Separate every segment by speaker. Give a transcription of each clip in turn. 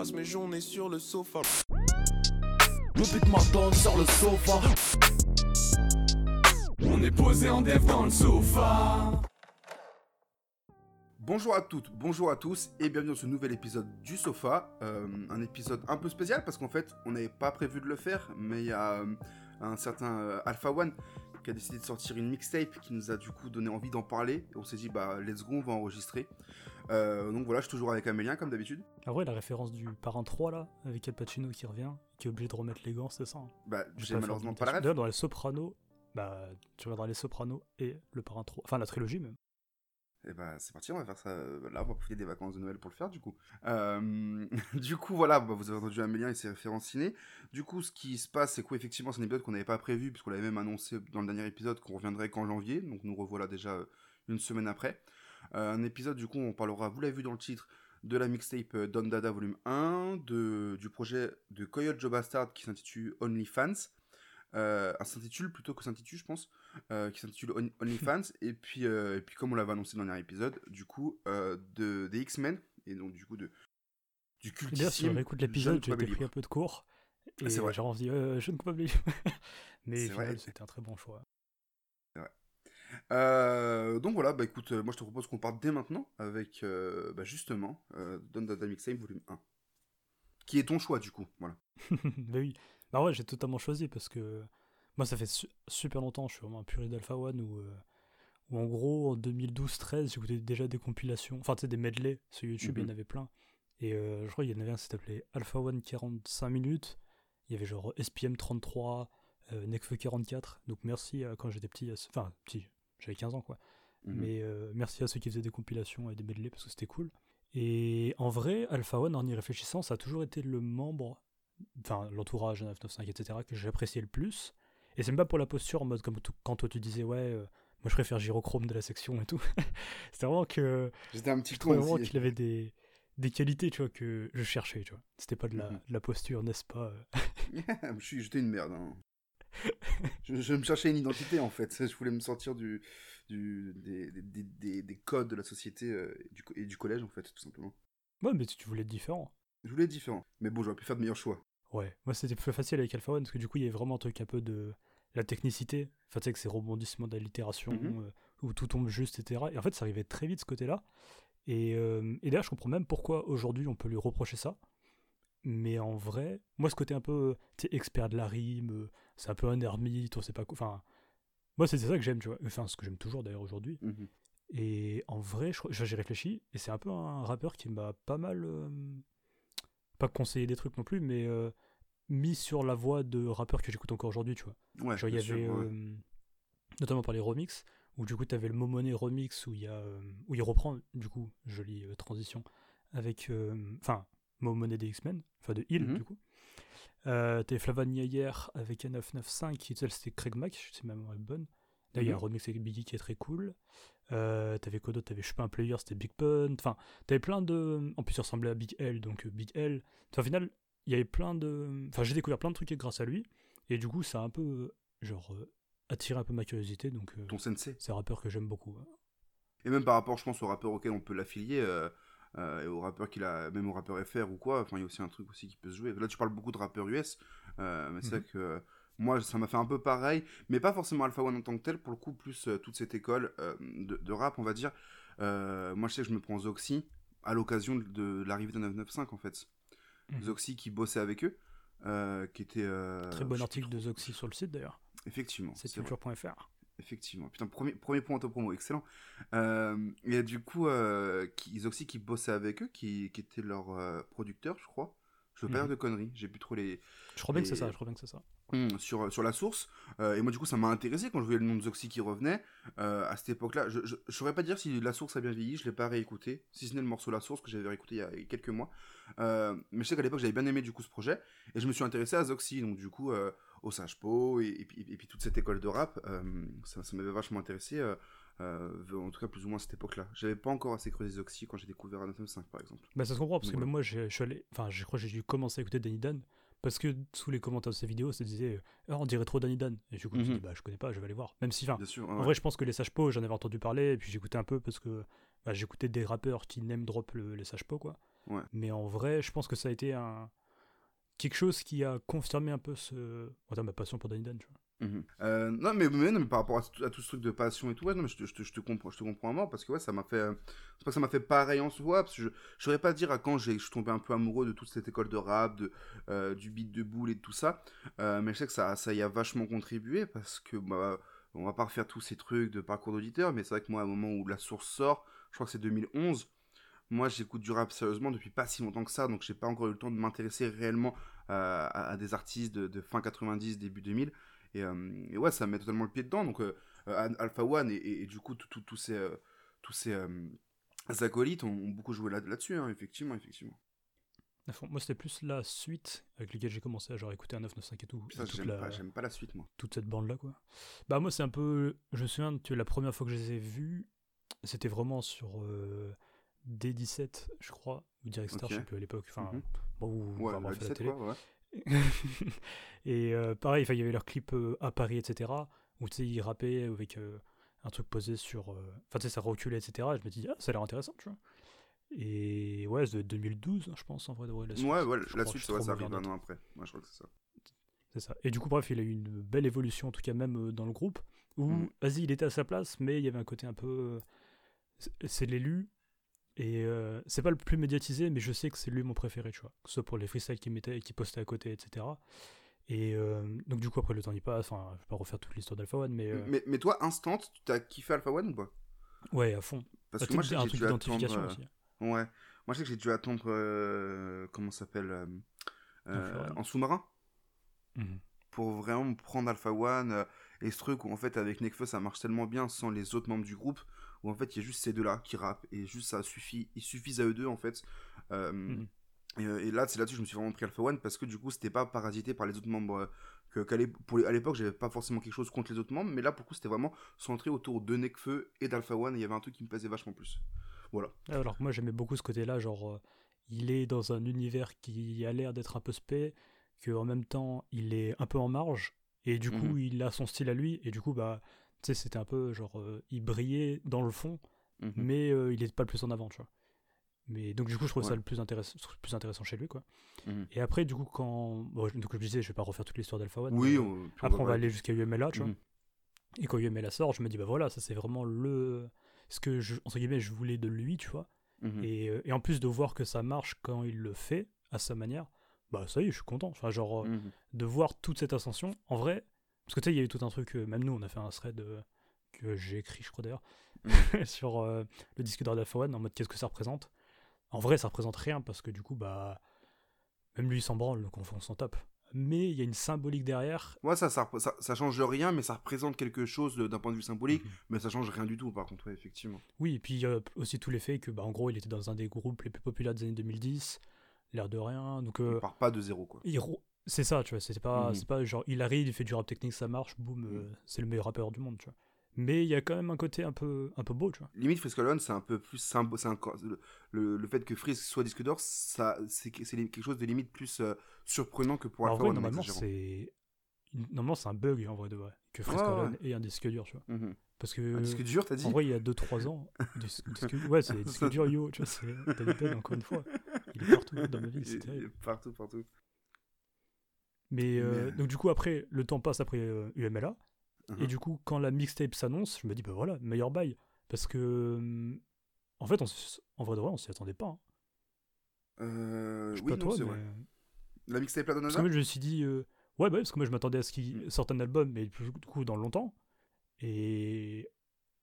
Speaker 1: passe mes journées sur le sofa.
Speaker 2: Le beat m'attend sur le sofa. On est posé en dev dans le sofa.
Speaker 3: Bonjour à toutes, bonjour à tous et bienvenue dans ce nouvel épisode du Sofa. Euh, un épisode un peu spécial parce qu'en fait on n'avait pas prévu de le faire, mais il y a euh, un certain euh, Alpha One qui a décidé de sortir une mixtape qui nous a du coup donné envie d'en parler. Et on s'est dit bah let's go, on va enregistrer. Donc voilà, je suis toujours avec Amélien comme d'habitude.
Speaker 4: Ah ouais, la référence du Parrain 3 là, avec Al Pacino qui revient, qui est obligé de remettre les gants, c'est ça hein
Speaker 3: Bah j'ai malheureusement pas la rêve.
Speaker 4: D'ailleurs dans les Sopranos, bah tu regarderas les Sopranos et le Parrain 3, enfin la trilogie même.
Speaker 3: Et eh bah c'est parti, on va faire ça. Euh, là, on va profiter des vacances de Noël pour le faire, du coup. Euh, du coup, voilà, bah, vous avez entendu Amélien et ses références ciné. Du coup, ce qui se passe, c'est qu'effectivement, c'est un épisode qu'on n'avait pas prévu, puisqu'on l'avait même annoncé dans le dernier épisode qu'on reviendrait qu'en janvier. Donc, nous revoilà déjà euh, une semaine après. Un épisode, du coup, on parlera, vous l'avez vu dans le titre, de la mixtape Don Dada Volume 1, de, du projet de Coyote Joe Bastard qui s'intitule OnlyFans euh, s'intitule plutôt que s'intitule, je pense, euh, qui s'intitule OnlyFans. et puis, euh, et puis comme on l'avait annoncé dans le dernier épisode, du coup, euh, de des X-Men et donc du coup de du culte.
Speaker 4: D'ailleurs, si on écoute l'épisode, j'ai pris un peu de cours. Et c'est vrai. j'ai envie, je ne peux pas Mais c'était un très bon choix.
Speaker 3: Euh, donc voilà, bah écoute, moi je te propose qu'on parte dès maintenant avec bah, justement Don Dada Mixtape volume 1. Qui est ton choix du coup, voilà.
Speaker 4: bah oui, bah ouais, j'ai totalement choisi parce que moi, ça fait super longtemps, je suis vraiment un puriste d'Alpha One où, euh, où, en gros, en 2012-13, j'écoutais déjà des compilations, enfin, tu sais, des medley sur YouTube, il y en mhm. avait plein. Et euh, je crois qu'il y en avait un qui s'appelait Alpha One 45 minutes. Il y avait genre SPM 33, euh, Necfeu 44. Donc merci quand j'étais petit, enfin, petit, j'avais 15 ans quoi. Mhm. Mais euh, merci à ceux qui faisaient des compilations et des medley parce que c'était cool. Et en vrai, Alpha One, en y réfléchissant, ça a toujours été le membre enfin l'entourage 995, etc., que j'appréciais le plus. Et c'est même pas pour la posture en mode comme quand toi tu disais, ouais, euh, moi je préfère Gyrochrome de la section et tout. C'était vraiment que.
Speaker 3: J'étais un petit
Speaker 4: vraiment qu'il avait des, des qualités, tu vois, que je cherchais, tu vois. C'était pas de la, mhm. la posture, n'est-ce pas
Speaker 3: J'étais une merde. Hein. je, je, me cherchais une identité en fait. Je voulais me sortir du, du, des, des, des, des codes de la société euh, du, et du collège en fait, tout simplement.
Speaker 4: Ouais, mais tu voulais être différent.
Speaker 3: Je voulais être différent. Mais bon, j'aurais pu faire de meilleurs choix.
Speaker 4: Ouais, moi c'était plus facile avec Alpha One parce que du coup il y avait vraiment un truc un peu de la technicité. Enfin, tu sais que ces rebondissements d'allitération mhm. euh, où tout tombe juste, etc. Et en fait, ça arrivait très vite ce côté-là. Et, euh, et d'ailleurs, je comprends même pourquoi aujourd'hui on peut lui reprocher ça. Mais en vrai, moi ce côté un peu, expert de la rime, euh, c'est un peu un ermite, on sait pas quoi. Enfin, moi c'est ça que j'aime, tu vois. Enfin, ce que j'aime toujours d'ailleurs aujourd'hui. Mhm. Et en vrai, j'ai réfléchi, et c'est un peu un rappeur qui m'a pas mal pas conseiller des trucs non plus, mais euh, mis sur la voie de rappeurs que j'écoute encore aujourd'hui, tu vois.
Speaker 3: Ouais,
Speaker 4: Genre, il y avait, euh, notamment par les remix, où du coup, tu avais le Momoné remix où il, y a, euh, où il reprend, du coup, jolie transition, avec, enfin, Momoné des X-Men, enfin de Hill, mhm. du coup. Euh, T'avais Flavania hier avec un 995, qui c'était Craig Mack, c'est même bonne. Là, il y a un mhm. remix avec Biggie qui est très cool. Euh, t'avais quoi d'autre? T'avais, je sais pas, un player, c'était Big Pun. Enfin, t'avais plein de. En plus, il ressemblait à Big L, donc euh, Big L. Enfin, au final, il y avait plein de. Enfin, j'ai découvert plein de trucs grâce à lui. Et du coup, ça a un peu, genre, euh, attiré un peu ma curiosité. Donc,
Speaker 3: Ton sensei
Speaker 4: C'est un rappeur que j'aime beaucoup.
Speaker 3: Et même par rapport, je pense, au rappeur auquel on peut l'affilier. Et au rappeur qu'il a, même au rappeur FR ou quoi, enfin il y a aussi un truc aussi qui peut se jouer. Là tu parles beaucoup de rappeurs US, mais c'est vrai mhm. que moi, ça m'a fait un peu pareil, mais pas forcément Alpha One en tant que tel, pour le coup, plus euh, toute cette école euh, de, rap, on va dire. Euh, moi, je sais que je me prends Zoxy à l'occasion de, l'arrivée de 995, en fait. Mhm. Zoxy qui bossait avec eux, qui était...
Speaker 4: Très bon article de Zoxy sur le site, d'ailleurs.
Speaker 3: Effectivement.
Speaker 4: C'est culture.fr.
Speaker 3: Effectivement. Putain, premier, premier point auto-promo, excellent. et du coup, qui, Zoxy qui bossait avec eux, qui, qui était leur producteur, je crois. Je veux pas mhm. dire de conneries, j'ai plus trop les.
Speaker 4: Je crois bien que c'est ça, je crois bien que c'est ça.
Speaker 3: Hmm, sur, sur la source. Euh, et moi, du coup, ça m'a intéressé quand je voyais le nom de Zoxy qui revenait. Euh, à cette époque-là, je ne saurais pas dire si la source a bien vieilli, je l'ai pas réécouté, si ce n'est le morceau La Source que j'avais réécouté il y a quelques mois. Euh, mais je sais qu'à l'époque, j'avais bien aimé du coup ce projet. Et je me suis intéressé à Zoxy, donc du coup, au Sage Po, et, puis, et, puis, toute cette école de rap. ça, ça m'avait vachement intéressé. en tout cas, plus ou moins à cette époque-là. J'avais pas encore assez creusé Zoxy quand j'ai découvert 5 par exemple.
Speaker 4: Bah, ça se comprend, parce que même moi, je suis allé. Enfin, je crois que j'ai dû commencer à écouter Danny Dan parce que sous les commentaires de ces vidéos, ça disait oh, on dirait trop Danny Dan. Et du coup, je me mhm. bah, je connais pas, je vais aller voir. Même si, enfin, en vrai, je pense que les Sage Po, j'en avais entendu parler, et puis j'écoutais un peu parce que bah, j'écoutais des rappeurs qui n'aiment drop le, les Sage Po, quoi.
Speaker 3: Ouais.
Speaker 4: Mais en vrai, je pense que ça a été un quelque chose qui a confirmé un peu ce de passion pour Danny Dan, tu vois.
Speaker 3: Mhm. Euh, non, mais, mais, par rapport à, tout- à ce truc de passion et tout, non, mais je, te- comprends, je te comprends à mort parce que ouais, ça m'a fait, fait pareil en soi, je, je saurais pas dire à quand je suis tombé un peu amoureux de toute cette école de rap, de, euh, du beat de boule et tout ça, euh, mais je sais que ça, ça y a vachement contribué parce que, bah, on va pas refaire tous ces trucs de parcours d'auditeur, mais c'est vrai que moi, au moment où la source sort, je crois que c'est 2011, moi j'écoute du rap sérieusement depuis pas si longtemps que ça, donc j'ai pas encore eu le temps de m'intéresser réellement à, à des artistes de fin 90, début 2000. Et, euh, et ouais, ça me met totalement le pied dedans. Donc euh, euh, Alpha One et, et- et du coup tous ces, tous ces acolytes ont, ont beaucoup joué là- là-dessus, hein, effectivement, effectivement.
Speaker 4: Moi, c'était plus la suite avec laquelle j'ai commencé à genre écouter un 995 et tout.
Speaker 3: Ça, j'aime
Speaker 4: la-
Speaker 3: pas, j'aime pas la suite, moi.
Speaker 4: toute cette bande là quoi. Bah moi c'est un peu je me souviens tu vois, la première fois que je les ai vus c'était vraiment sur euh, D17 je crois ou Direct Star
Speaker 3: Ok.
Speaker 4: je sais plus à l'époque enfin
Speaker 3: Mhm.
Speaker 4: bon ou
Speaker 3: Ouais,
Speaker 4: enfin,
Speaker 3: la
Speaker 4: bref, à la
Speaker 3: 17,
Speaker 4: télé.
Speaker 3: quoi, ouais.
Speaker 4: et euh, pareil il y avait leur clip euh, à Paris etc où tu sais ils rappaient avec euh, un truc posé sur enfin tu sais ça reculait etc et je me dis ah ça a l'air intéressant tu vois et ouais c'est de 2012 hein, je pense en vrai de vrai la suite.
Speaker 3: Ouais, ouais, la suite, ça, ça arrive un an après. Moi, je crois que c'est ça.
Speaker 4: C'est ça. Et du coup, bref, il a eu une belle évolution, en tout cas même dans le groupe, où,
Speaker 3: Mhm.
Speaker 4: vas-y, il était à sa place, mais il y avait un côté un peu... C'est l'élu, et euh, c'est pas le plus médiatisé, mais je sais que c'est lui mon préféré, tu vois. Que ce soit pour les freestyles qu'il mettait et qu'il postait à côté, etc. Et euh, donc du coup, après, le temps y passe, enfin, je vais pas refaire toute l'histoire d'Alpha One, mais... euh,
Speaker 3: Mais, mais toi, Instant, tu t'as kiffé Alpha One ou pas?
Speaker 4: Ouais, à fond.
Speaker 3: Parce
Speaker 4: Bah,
Speaker 3: que moi, sais
Speaker 4: un truc
Speaker 3: j'ai
Speaker 4: d'identification aussi.
Speaker 3: Ouais. Moi, je sais que j'ai dû attendre. comment ça s'appelle. En sous-marin
Speaker 4: Mhm.
Speaker 3: pour vraiment prendre Alpha One et ce truc où en fait avec Nekfeu ça marche tellement bien sans les autres membres du groupe où en fait il y a juste ces deux là qui rappent et juste ça suffit ils suffisent à eux deux en fait Euh,
Speaker 4: Mhm.
Speaker 3: et, euh, et là c'est là-dessus que je me suis vraiment pris Alpha One parce que du coup c'était pas parasité par les autres membres euh, que pour les- à l'époque j'avais pas forcément quelque chose contre les autres membres mais là pour le coup c'était vraiment centré autour de Nekfeu et d'Alpha One et il y avait un truc qui me plaisait vachement plus voilà
Speaker 4: Alors que moi j'aimais beaucoup ce côté-là, genre euh, il est dans un univers qui a l'air d'être un peu spé, que en même temps il est un peu en marge, et du coup
Speaker 3: Mhm.
Speaker 4: il a son style à lui, et du coup bah tu sais c'était un peu genre euh, il brillait dans le fond,
Speaker 3: Mhm.
Speaker 4: mais euh, il est pas le plus en avant, tu vois. Mais donc du coup je trouve ça le plus intéressant, plus intéressant chez lui quoi.
Speaker 3: Mhm.
Speaker 4: Et après du coup quand bon, donc je disais je vais pas refaire toute l'histoire d'Alpha One.
Speaker 3: oui on-
Speaker 4: après on va aller jusqu'à UMLA, tu vois.
Speaker 3: Mhm.
Speaker 4: Et quand UMLA sort, je me dis bah voilà ça c'est vraiment le ce que je entre guillemets je voulais de lui, tu vois. Et, euh, et en plus de voir que ça marche quand il le fait à sa manière, bah ça y est, je suis content. Enfin, genre, de voir toute cette ascension, en vrai, parce que tu sais, il y a eu tout un truc, euh, même nous, on a fait un thread euh, que j'ai écrit, je crois d'ailleurs, sur euh, le disque d'Or d'Alpha One, en mode qu'est-ce que ça représente? En vrai, ça représente rien, parce que du coup, bah, même lui, il s'en branle, donc on, s'en tape. Mais il y a une symbolique derrière.
Speaker 3: Ouais, ça, ça, ça, ça change rien, mais ça représente quelque chose d'un point de vue symbolique,
Speaker 4: Mhm.
Speaker 3: mais ça change rien du tout, par contre, ouais, effectivement.
Speaker 4: Oui, et puis il y a aussi tout l'effet que, bah, en gros, il était dans un des groupes les plus populaires des années 2010, l'air de rien, donc... euh,
Speaker 3: On part pas de zéro, quoi.
Speaker 4: il c'est ça, tu vois, c'est pas, c'est pas genre il arrive, il fait du rap technique, ça marche, boum, euh,
Speaker 3: Mhm.
Speaker 4: c'est le meilleur rappeur du monde, tu vois. Mais il y a quand même un côté un peu, un peu beau, tu vois.
Speaker 3: Limite, Frisk Alone, c'est un peu plus symbo- un- le, le, fait que Frisk soit disque d'or, ça, c'est quelque chose de limite plus euh, surprenant que pour Alpha
Speaker 4: vrai, normalement, c'est. Normalement, c'est un bug en vrai de vrai. Que Frisk
Speaker 3: Ouais, ouais.
Speaker 4: Ait un disque dur, tu vois.
Speaker 3: Mhm.
Speaker 4: Parce que.
Speaker 3: Un disque dur, t'as dit
Speaker 4: En vrai, il y a 2-3 ans, dis- disque- ouais, c'est disque dur yo, tu vois, c'est Danny encore une fois. Il est partout dans ma vie, c'est terrible.
Speaker 3: est Partout, partout.
Speaker 4: Mais euh,
Speaker 3: Mais-
Speaker 4: donc, du coup, après, le temps passe après euh, UMLA.
Speaker 3: Mhm.
Speaker 4: Et du coup, quand la mixtape s'annonce, je me dis, bah voilà, meilleur bail. Parce que. En fait, on en vrai de vrai, on s'y attendait pas. hein.
Speaker 3: Euh,
Speaker 4: Je sais
Speaker 3: oui,
Speaker 4: pas
Speaker 3: non,
Speaker 4: toi,
Speaker 3: c'est
Speaker 4: mais.
Speaker 3: vrai. La mixtape La
Speaker 4: Parce
Speaker 3: Donada
Speaker 4: que moi, je me suis dit. euh, Ouais, bah, parce que moi, je m'attendais à ce qu'il
Speaker 3: Mm.
Speaker 4: sorte un album, mais du coup, dans longtemps. Et.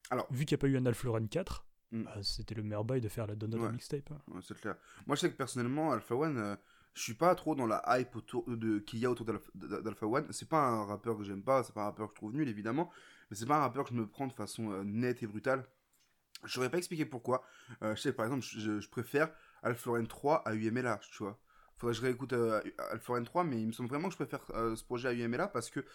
Speaker 3: Alors-
Speaker 4: Vu qu'il n'y a pas eu un Alpha Run 4,
Speaker 3: Mm.
Speaker 4: bah, c'était le meilleur bail de faire la Donut
Speaker 3: Ouais.
Speaker 4: mixtape. hein.
Speaker 3: Ouais, c'est clair. Moi, je sais que personnellement, Alpha One, euh, je suis pas trop dans la hype de qu'il y a autour d'Alpha One. C'est pas un rappeur que j'aime pas, c'est pas un rappeur que je trouve nul, évidemment, mais c'est pas un rappeur que je me prends de façon euh, nette et brutale. Je saurais pas expliquer pourquoi. Euh, je sais par exemple, je, je préfère Alpha One 3 à UMLA, tu vois. Faudrait que je réécoute euh, Alpha One 3, mais il me semble vraiment que je préfère euh, ce projet à UMLA parce que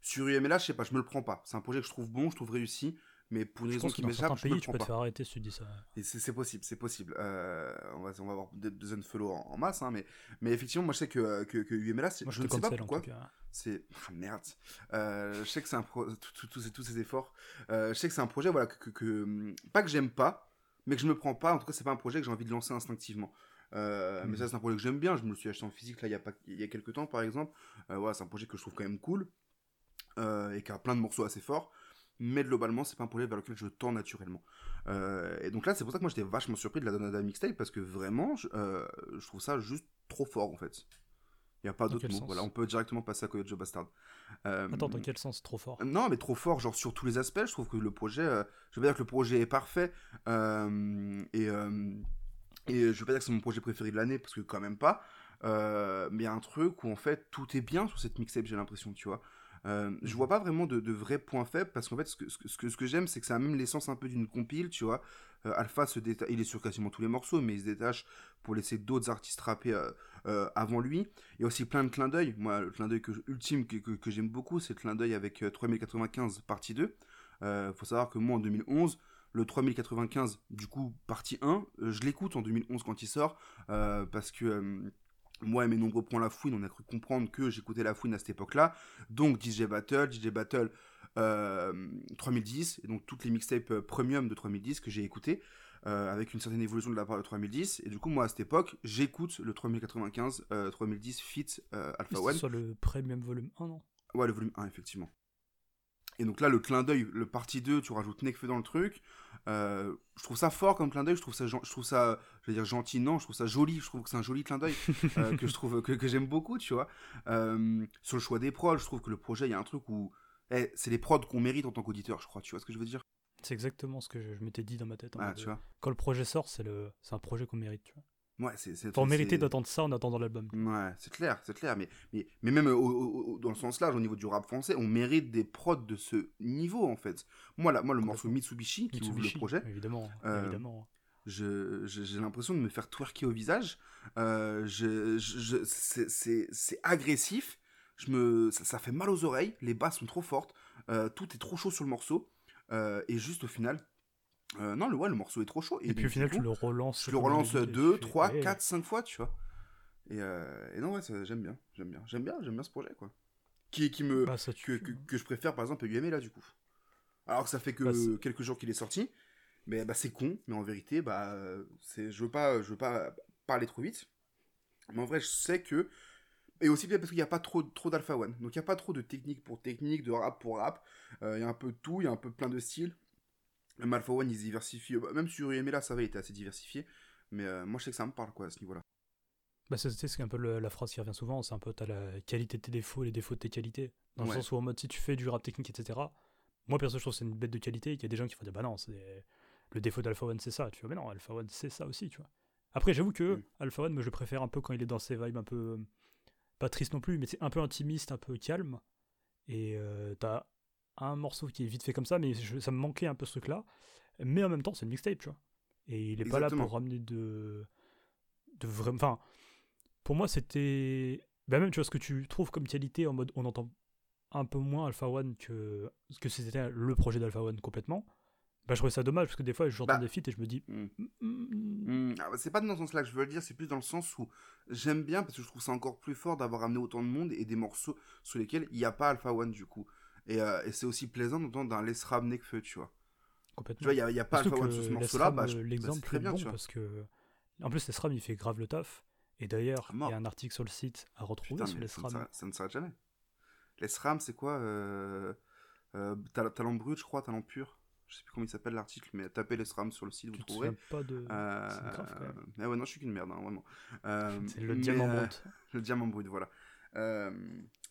Speaker 3: sur UMLA, je sais pas, je me le prends pas. C'est un projet que je trouve bon, je trouve réussi, mais pour une
Speaker 4: Je
Speaker 3: raison qui m'échappe, je me
Speaker 4: pays,
Speaker 3: le
Speaker 4: tu peux te
Speaker 3: pas.
Speaker 4: faire arrêter si tu dis ça.
Speaker 3: Et c'est possible, c'est possible. Euh, on, va, on va avoir des, des unfollow en, en masse, hein, mais, mais effectivement, moi je sais que, que, que UMLA, c'est- je ne
Speaker 4: te
Speaker 3: sais pas pourquoi. C'est. Ah, merde. Euh, je sais que c'est un pro... tous ces- tous ces efforts. Euh, je sais que c'est un projet, voilà, que, que, que- Pas que j'aime pas, mais que je me prends pas. En tout cas, c'est pas un projet que j'ai envie de lancer instinctivement. Euh, Mais ça, c'est un projet que j'aime bien. Je me le suis acheté en physique là, il y a, pas, il y a quelques temps, par exemple. Euh, voilà, c'est un projet que je trouve quand même cool euh, et qui a plein de morceaux assez forts. Mais globalement, c'est pas un projet vers lequel je tends naturellement. Euh, et donc là, c'est pour ça que moi j'étais vachement surpris de la Donada Mixtape parce que vraiment, je, euh, je trouve ça juste trop fort en fait. Il n'y a pas d'autre mot. Voilà, on peut directement passer à Coyote Joe Bastard. Euh,
Speaker 4: Attends, dans quel sens trop fort?
Speaker 3: Non, mais trop fort, genre sur tous les aspects. Je trouve que le projet, euh, je veux pas dire que le projet est parfait. euh, et, et je veux pas dire que c'est mon projet préféré de l'année, parce que quand même pas. mais il y a un truc où en fait tout est bien sur cette mixtape, j'ai l'impression, tu vois. Euh, je vois pas vraiment de, de vrais points faibles parce qu'en fait, ce que, ce que, ce j'aime, c'est que ça a même l'essence un peu d'une compile, tu vois. Euh, Alpha se détache, il est sur quasiment tous les morceaux, mais il se détache pour laisser d'autres artistes rapper euh, avant lui. Il y a aussi plein de clins d'œil. Moi, le clin d'œil que, ultime que, que, que j'aime beaucoup, c'est le clin d'œil avec euh, 3095 partie 2. Euh, faut savoir que moi, en 2011, le 3095, du coup, partie 1, euh, je l'écoute en 2011 quand il sort, parce que moi et mes nombreux points La Fouine, on a cru comprendre que j'écoutais La Fouine à cette époque-là. Donc DJ Battle, DJ Battle euh, 3010, et donc toutes les mixtapes euh, premium de 3010 que j'ai écoutées, euh, avec une certaine évolution de la part de 3010. Et du coup, moi, à cette époque, j'écoute le 3095, euh, 3010 Fit euh, Alpha One.
Speaker 4: sur le premium volume 1, non?
Speaker 3: Ouais, le volume 1, effectivement. Et donc là, le clin d'œil, le partie 2, tu rajoutes Nekfeu dans le truc. Euh, je trouve ça fort comme clin d'œil, je trouve ça, je trouve ça, je vais dire gentil, non, je trouve ça joli, je trouve que c'est un joli clin d'œil euh, que je trouve que, que j'aime beaucoup, tu vois. Euh, sur le choix des prods, je trouve que le projet, il y a un truc où eh, c'est les prods qu'on mérite en tant qu'auditeur, je crois, tu vois ce que je veux dire?
Speaker 4: C'est exactement ce que je, je m'étais dit dans ma tête.
Speaker 3: Ah, tu vois.
Speaker 4: Quand le projet sort, c'est le, c'est un projet qu'on mérite. Tu vois.
Speaker 3: Ouais, c'est.
Speaker 4: d'attendre ça en attendant l'album.
Speaker 3: Ouais, c'est clair, c'est clair. Mais, mais, mais même au- au- au- dans le sens large, au niveau du rap français, on mérite des prods de ce niveau, en fait. Moi, là, moi le morceau Mitsubishi, qui ouvre le
Speaker 4: Mitsubishi,
Speaker 3: projet,
Speaker 4: évidemment,
Speaker 3: Euh,
Speaker 4: évidemment.
Speaker 3: j'ai l'impression de me faire twerker au visage. Euh, je, je- je- c'est- c'est c'est agressif. Je me, ça, ça fait mal aux oreilles. Les basses sont trop fortes. euh, tout est trop chaud sur le morceau. et juste au final, euh, non, le, ouais, le morceau est trop chaud.
Speaker 4: Et, puis au final, tu le relances.
Speaker 3: je le relance
Speaker 4: dit, et
Speaker 3: 2,
Speaker 4: tu fais,
Speaker 3: 3,
Speaker 4: ouais.
Speaker 3: 4, 5 fois, tu vois. Et, euh, et non, ouais, j'aime bien, j'aime bien, j'aime bien, j'aime bien ce projet, quoi. Qui, qui me,
Speaker 4: Bah, ça
Speaker 3: que,
Speaker 4: tue,
Speaker 3: que,
Speaker 4: hein.
Speaker 3: que je préfère, par exemple, à UMA, là, du coup. Alors que ça fait que
Speaker 4: Bah,
Speaker 3: quelques jours qu'il est sorti, mais bah, c'est con, mais en vérité, bah, c'est, je veux pas, je veux pas parler trop vite, mais en vrai, je sais que, et aussi peut-être parce qu'il n'y a pas trop, trop d'Alpha One, donc il n'y a pas trop de technique pour technique, de rap pour rap, Euh, il y a un peu de tout, il y a un peu plein de styles. Même Alpha One, ils se diversifient, bah, même sur UMA, là, ça va, il était assez diversifié, mais euh, moi, je sais que ça me parle, quoi, à ce niveau-là.
Speaker 4: Bah, c'est un peu le- la phrase qui revient souvent, c'est un peu t'as la qualité de tes défauts les défauts de tes qualités. Dans le sens où en mode si tu fais du rap technique, etc. Moi perso je trouve que c'est une bête de qualité et qu'il y a des gens qui font des bah non, c'est le défaut d'Alpha One c'est ça. Tu vois, mais non, Alpha One c'est ça aussi, tu vois. Après j'avoue que
Speaker 3: Mm.
Speaker 4: Alpha One, moi je le préfère un peu quand il est dans ses vibes un peu pas triste non plus, mais c'est un peu intimiste, un peu calme. Et euh, t'as un morceau qui est vite fait comme ça, mais je- ça me manquait un peu ce truc-là. Mais en même temps, c'est une mixtape, tu vois. Et il est pas là
Speaker 3: Exactement.
Speaker 4: pour ramener de. de vraiment. Enfin, pour moi, c'était. Bah, même, tu vois, ce que tu trouves comme qualité en mode on entend un peu moins Alpha One que, que c'était le projet d'Alpha One complètement. Bah, je trouvais ça dommage parce que des fois, j'entends
Speaker 3: Bah.
Speaker 4: des feats et je me dis.
Speaker 3: Mm.
Speaker 4: Mm, mm,
Speaker 3: Hmm, ah bah, c'est pas dans ce sens-là que je veux le dire, c'est plus dans le sens où j'aime bien parce que je trouve ça encore plus fort d'avoir amené autant de monde et des morceaux sur lesquels il n'y a pas Alpha One du coup. Et, euh, et c'est aussi plaisant d'entendre un Les Ram Nekfeu, tu vois. Tu
Speaker 4: complètement.
Speaker 3: vois, il n'y a, pas One
Speaker 4: que
Speaker 3: sur ce morceau-là, bah,
Speaker 4: euh,
Speaker 3: bah,
Speaker 4: l'exemple
Speaker 3: c'est très
Speaker 4: est
Speaker 3: bien,
Speaker 4: bon
Speaker 3: tu vois.
Speaker 4: parce que. En plus, les SRAM, il fait grave le taf. Et d'ailleurs,
Speaker 3: À
Speaker 4: il y a un article sur le site à retrouver
Speaker 3: Putain,
Speaker 4: sur
Speaker 3: mais
Speaker 4: les
Speaker 3: ça ne s'arrête- jamais. Les Ram, c'est quoi euh, euh, tal- Talent brut, je crois, talent pur. Je sais plus comment il s'appelle l'article, mais tapez Les Ram sur le site, vous
Speaker 4: Tu te
Speaker 3: trouverez.
Speaker 4: souviens pas de.
Speaker 3: Euh,
Speaker 4: c'est grave, quand même.
Speaker 3: ah ouais, non, je suis qu'une merde, hein, vraiment. Euh,
Speaker 4: C'est le
Speaker 3: mais,
Speaker 4: diamant brut.
Speaker 3: Le diamant brut, voilà. Euh,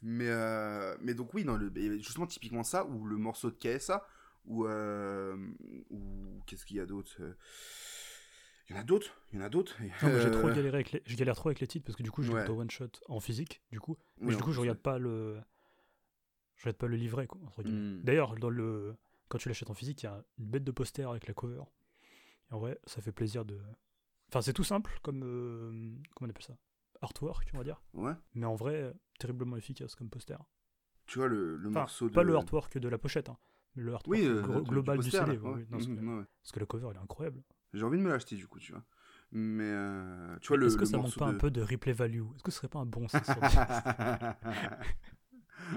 Speaker 3: mais, euh, mais donc oui, dans le, et justement typiquement ça, ou le morceau de KSA, ou, euh, ou qu'est-ce qu'il y a d'autre euh, Il y en a d'autres, il y en a d'autres.
Speaker 4: Moi, j'ai trop
Speaker 3: Euh,
Speaker 4: galéré avec les... je galère trop avec les titres parce que du coup, je
Speaker 3: Ouais.
Speaker 4: one shot en physique, du coup. Mais
Speaker 3: oui,
Speaker 4: du coup, je regarde pas le. Je regarde pas le livret, quoi. entre guillemets.
Speaker 3: Hmm.
Speaker 4: D'ailleurs, dans le. Quand tu l'achètes en physique, il y a une bête de poster avec la cover. Et en vrai, ça fait plaisir de. Enfin, c'est tout simple comme. euh, Comment on appelle ça? Artwork, on va dire.
Speaker 3: Ouais,
Speaker 4: Mais en vrai, terriblement efficace comme poster.
Speaker 3: tu vois le, le
Speaker 4: Enfin,
Speaker 3: morceau de.
Speaker 4: pas le artwork de la pochette, hein, mais le artwork
Speaker 3: Oui, euh,
Speaker 4: gro- global du, CD. ouais, oui. Non, parce, que,
Speaker 3: ouais.
Speaker 4: parce que la cover, elle est incroyable.
Speaker 3: J'ai envie de me l'acheter du coup, tu vois. Mais euh, tu vois le,
Speaker 4: Est-ce que
Speaker 3: le
Speaker 4: ça manque pas
Speaker 3: de...
Speaker 4: un peu de replay value? Est-ce que ce serait pas un bon 6 sur 10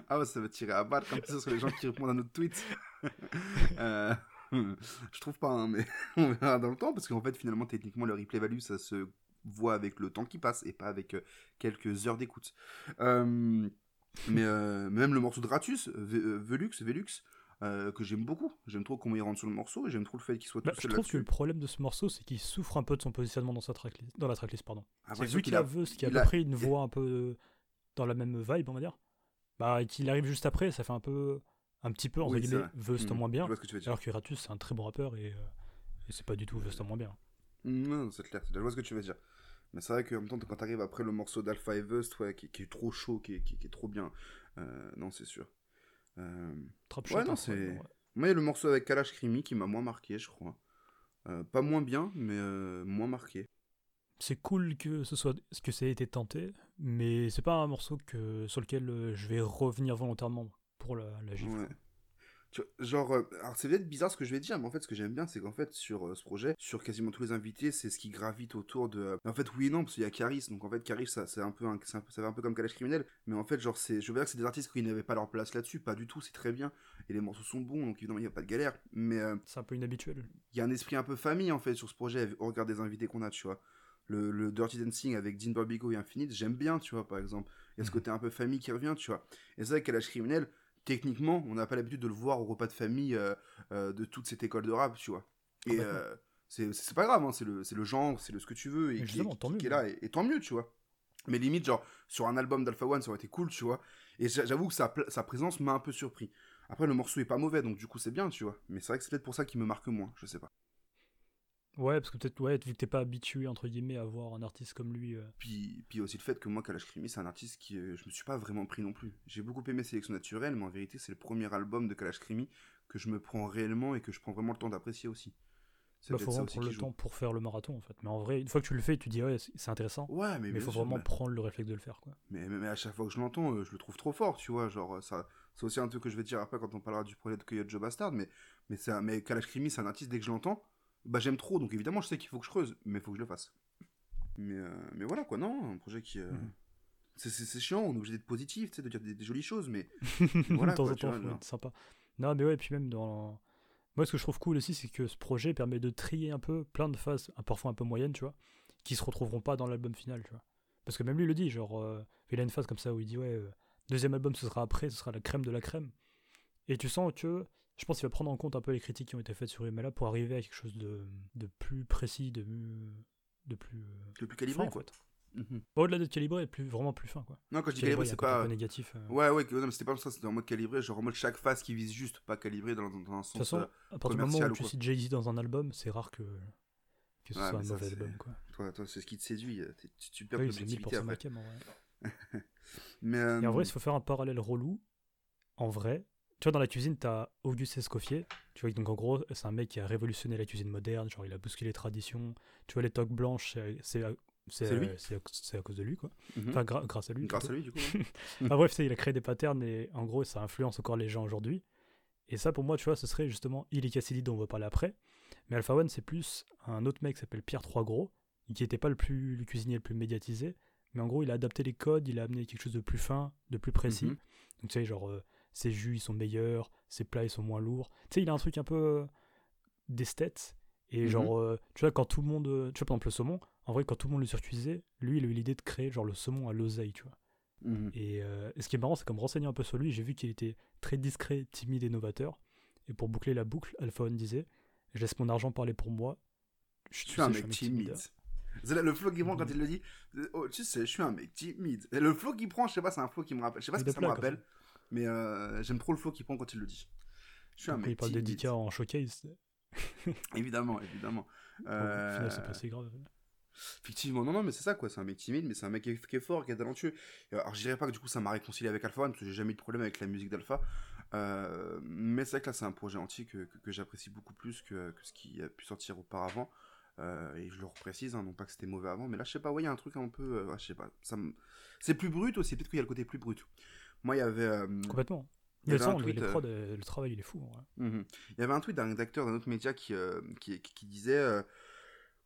Speaker 3: ah ouais, ça va tirer à balle comme ça sur les gens qui répondent à notre tweet. Euh, je trouve pas, hein, mais on verra dans le temps, parce qu'en fait, finalement, techniquement, le replay value, ça se voit avec le temps qui passe et pas avec euh, quelques heures d'écoute. Euh, mais euh, même le morceau de Ratus, Velux, Velux, euh, que j'aime beaucoup. J'aime trop comment il rentre sur le morceau et j'aime trop le fait qu'il soit
Speaker 4: Bah,
Speaker 3: tout
Speaker 4: je
Speaker 3: seul
Speaker 4: trouve que le problème de ce morceau, c'est qu'il souffre un peu de son positionnement dans, sa tracklist, dans la tracklist. Pardon.
Speaker 3: Après,
Speaker 4: C'est
Speaker 3: sûr
Speaker 4: vu qu'il
Speaker 3: a-
Speaker 4: a veut, ce qui a près une voix un peu dans la même vibe, on va dire. Bah, et qu'il arrive juste après, ça fait un peu, un petit peu, entre
Speaker 3: Oui,
Speaker 4: guillemets. Veust en
Speaker 3: Mhm.
Speaker 4: moins bien.
Speaker 3: Je que.
Speaker 4: Alors que Ratus, c'est un très bon rappeur et, et c'est pas du tout Veust en moins bien.
Speaker 3: Non, c'est clair, c'est clair, je vois ce que tu veux dire. Mais c'est vrai qu'en même temps, quand t'arrives après le morceau d'Alpha Evest, ouais, qui, qui est trop chaud, qui est, qui, qui est trop bien, euh, non, c'est sûr. Euh, Ouais, non,
Speaker 4: hein,
Speaker 3: c'est-
Speaker 4: ouais.
Speaker 3: Moi, il y a le morceau avec Kalash Krimi qui m'a moins marqué, je crois. Euh, pas moins bien, mais euh, moins marqué.
Speaker 4: C'est cool que ce soit que ça ait été tenté, mais c'est pas un morceau que, sur lequel je vais revenir volontairement pour la, la gifle.
Speaker 3: Ouais. Genre, euh, alors c'est peut-être bizarre ce que je vais dire, mais en fait, ce que j'aime bien, c'est qu'en fait, sur euh, ce projet, sur quasiment tous les invités, c'est ce qui gravite autour de. euh, En fait, oui et non, parce qu'il y a Caris, donc en fait, Caris, ça, c'est un peu, un, ça va un peu comme Kalash Criminel, mais en fait, genre, c'est, je veux dire que c'est des artistes qui n'avaient pas leur place là-dessus, pas du tout, c'est très bien, et les morceaux sont bons, donc évidemment, il n'y a pas de galère, mais euh,
Speaker 4: C'est un peu inhabituel.
Speaker 3: il y a un esprit un peu famille en fait sur ce projet au regard des invités qu'on a, tu vois. Le, le Dirty Dancing avec Dean Barbigo et Infinite, j'aime bien, tu vois, par exemple. Il y a ce
Speaker 4: Mhm.
Speaker 3: côté un peu famille qui revient, tu vois. Et vrai qu'à l'âge criminel, techniquement, on n'a pas l'habitude de le voir au repas de famille euh, euh, de toute cette école de rap, tu vois. Et euh, c'est pas grave, hein, c'est le, genre, c'est le ce que tu veux, et qui,
Speaker 4: tant
Speaker 3: qui est là, et, et tant mieux, tu vois. Mais limite, genre, sur un album d'Alpha One, ça aurait été cool, tu vois. Et j'a- j'avoue que sa présence m'a un peu surpris. Après, le morceau est pas mauvais, donc du coup, c'est bien, tu vois. Mais c'est vrai que c'est peut-être pour ça qu'il me marque moins, je sais pas.
Speaker 4: Ouais, parce que peut-être, ouais, vu que t'es pas habitué, entre guillemets, à voir un artiste comme lui. euh,
Speaker 3: Puis, puis aussi le fait que moi, Kalash Krimi, c'est un artiste qui euh, je me suis pas vraiment pris non plus. J'ai beaucoup aimé Sélection Naturelle, mais en vérité, c'est le premier album de Kalash Krimi que je me prends réellement et que je prends vraiment le temps d'apprécier aussi. C'est
Speaker 4: bah, faut vraiment
Speaker 3: aussi
Speaker 4: prendre le
Speaker 3: joue.
Speaker 4: temps pour faire le marathon, en fait. Mais en vrai, une fois que tu le fais, tu dis, ouais, c'est intéressant.
Speaker 3: Ouais, mais
Speaker 4: mais il faut
Speaker 3: sûr,
Speaker 4: vraiment
Speaker 3: mais-
Speaker 4: prendre le réflexe de le faire, quoi.
Speaker 3: Mais, mais, mais à chaque fois que je l'entends, euh, je le trouve trop fort, tu vois. Genre, ça, c'est aussi un truc que je vais dire après quand on parlera du projet de Coyote Joe Bastard. Mais, mais, mais Kalash Krimi, c'est un artiste, dès que je l'entends, bah j'aime trop. Donc évidemment, je sais qu'il faut que je creuse, mais il faut que je le fasse. Mais, euh, mais voilà, quoi, non, un projet qui. euh,
Speaker 4: Mhm.
Speaker 3: c'est- chiant, on est obligé d'être positif, tu sais, de dire des, des jolies choses, mais.
Speaker 4: de
Speaker 3: Voilà,
Speaker 4: temps
Speaker 3: quoi,
Speaker 4: en temps,
Speaker 3: vois,
Speaker 4: faut être sympa. Non, mais ouais, puis même dans. Moi, ce que je trouve cool aussi, c'est que ce projet permet de trier un peu plein de phases, parfois un peu moyennes, tu vois, qui se retrouveront pas dans l'album final, tu vois. Parce que même lui le dit, genre, euh, il a une phase comme ça où il dit, ouais, euh, deuxième album, ce sera après, ce sera la crème de la crème. Et tu sens que, je pense qu'il va prendre en compte un peu les critiques qui ont été faites sur Imala pour arriver à quelque chose de, de plus précis, de, de plus. euh,
Speaker 3: Le plus calibré,
Speaker 4: fin, en
Speaker 3: quoi.
Speaker 4: fait.
Speaker 3: Mhm.
Speaker 4: Bon, Au-delà d'être calibré, plus, vraiment plus fin, quoi.
Speaker 3: Non, quand je dis
Speaker 4: Calibré, il
Speaker 3: c'est pas.
Speaker 4: peu négatif. euh.
Speaker 3: Ouais, ouais, non, mais c'était pas ça, c'était en mode calibré, genre en mode chaque phase qui vise juste, pas calibré dans, dans, dans un
Speaker 4: De toute
Speaker 3: sens.
Speaker 4: façon,
Speaker 3: euh,
Speaker 4: à partir du moment où tu cites Jay-Z dans un album, c'est rare que, que ce
Speaker 3: Ouais,
Speaker 4: soit un
Speaker 3: ça,
Speaker 4: mauvais album. Quoi.
Speaker 3: toi, toi, c'est ce qui te séduit, tu, tu perds
Speaker 4: Oui,
Speaker 3: ton
Speaker 4: c'est
Speaker 3: objectivité
Speaker 4: 1000%
Speaker 3: après.
Speaker 4: Makem en vrai.
Speaker 3: Mais, euh,
Speaker 4: Et en vrai, s'il faut faire un parallèle relou, en vrai, tu vois, dans la cuisine, t'as Auguste Escoffier. Tu vois, donc en gros, c'est un mec qui a révolutionné la cuisine moderne. Genre, il a bousculé les traditions. Tu vois, les toques blanches, c'est- c'est à- euh, à, cause de lui, quoi.
Speaker 3: mhm.
Speaker 4: Enfin, gra- grâce à lui.
Speaker 3: grâce à lui, du coup. ouais.
Speaker 4: Enfin, bref, tu il a créé des patterns et en gros, ça influence encore les gens aujourd'hui. Et ça, pour moi, tu vois, ce serait justement Illy Cassidy dont on va parler après. Mais Alpha One, c'est plus un autre mec qui s'appelle Pierre Trois Gros, qui n'était pas le, plus, le cuisinier le plus médiatisé. Mais en gros, il a adapté les codes, il a amené quelque chose de plus fin, de plus précis.
Speaker 3: Mhm.
Speaker 4: Donc, tu sais, genre, euh, ses jus, ils sont meilleurs, ses plats, ils sont moins lourds. Tu sais, il a un truc un peu euh, d'esthète. Et
Speaker 3: Mhm.
Speaker 4: genre, euh, tu vois, quand tout le monde. euh, Tu vois, par exemple, le saumon, en vrai, quand tout le monde le surcuisait, lui, il a eu l'idée de créer, genre, le saumon à l'oseille, tu vois.
Speaker 3: Mhm.
Speaker 4: Et, euh, et ce qui est marrant, c'est qu'en me renseignant un peu sur lui, j'ai vu qu'il était très discret, timide et novateur. Et pour boucler la boucle, Alpha One disait Je laisse mon argent parler pour moi.
Speaker 3: Je
Speaker 4: tu
Speaker 3: suis un mec timide. Le flow qu'il prend quand
Speaker 4: Mhm.
Speaker 3: il le dit. Oh, tu sais, je suis un mec timide. Et le flow qu'il prend, je sais pas, c'est un flow qui me rappelle. Je sais pas ce que ça me rappelle, mais euh, j'aime trop le flow qu'il prend quand il le dit. Je suis un
Speaker 4: Après, il parle de en showcase.
Speaker 3: Évidemment, évidemment. Euh,
Speaker 4: Au final, c'est pas si grave.
Speaker 3: Effectivement, non, non, mais c'est ça, quoi. C'est un mec timide, mais c'est un mec qui est, qui est fort, qui est talentueux. Et Alors, je dirais pas que du coup, ça m'a réconcilié avec Alpha One, parce que j'ai jamais eu de problème avec la musique d'Alpha. Euh, mais c'est vrai que là, c'est un projet entier que, que, que j'apprécie beaucoup plus que, que ce qui a pu sortir auparavant. Euh, et je le reprécise, hein, non pas que c'était mauvais avant, mais là, je sais pas, ouais, il y a un truc un peu. euh, je sais pas. Ça C'est plus brut aussi, peut-être qu'il y a le côté plus brut. Moi, il y avait. euh,
Speaker 4: Complètement.
Speaker 3: il y avait un tweet,
Speaker 4: les prods, le travail, il est fou. en vrai.
Speaker 3: Il y avait un tweet d'un acteur d'un autre média qui, euh, qui, disait euh,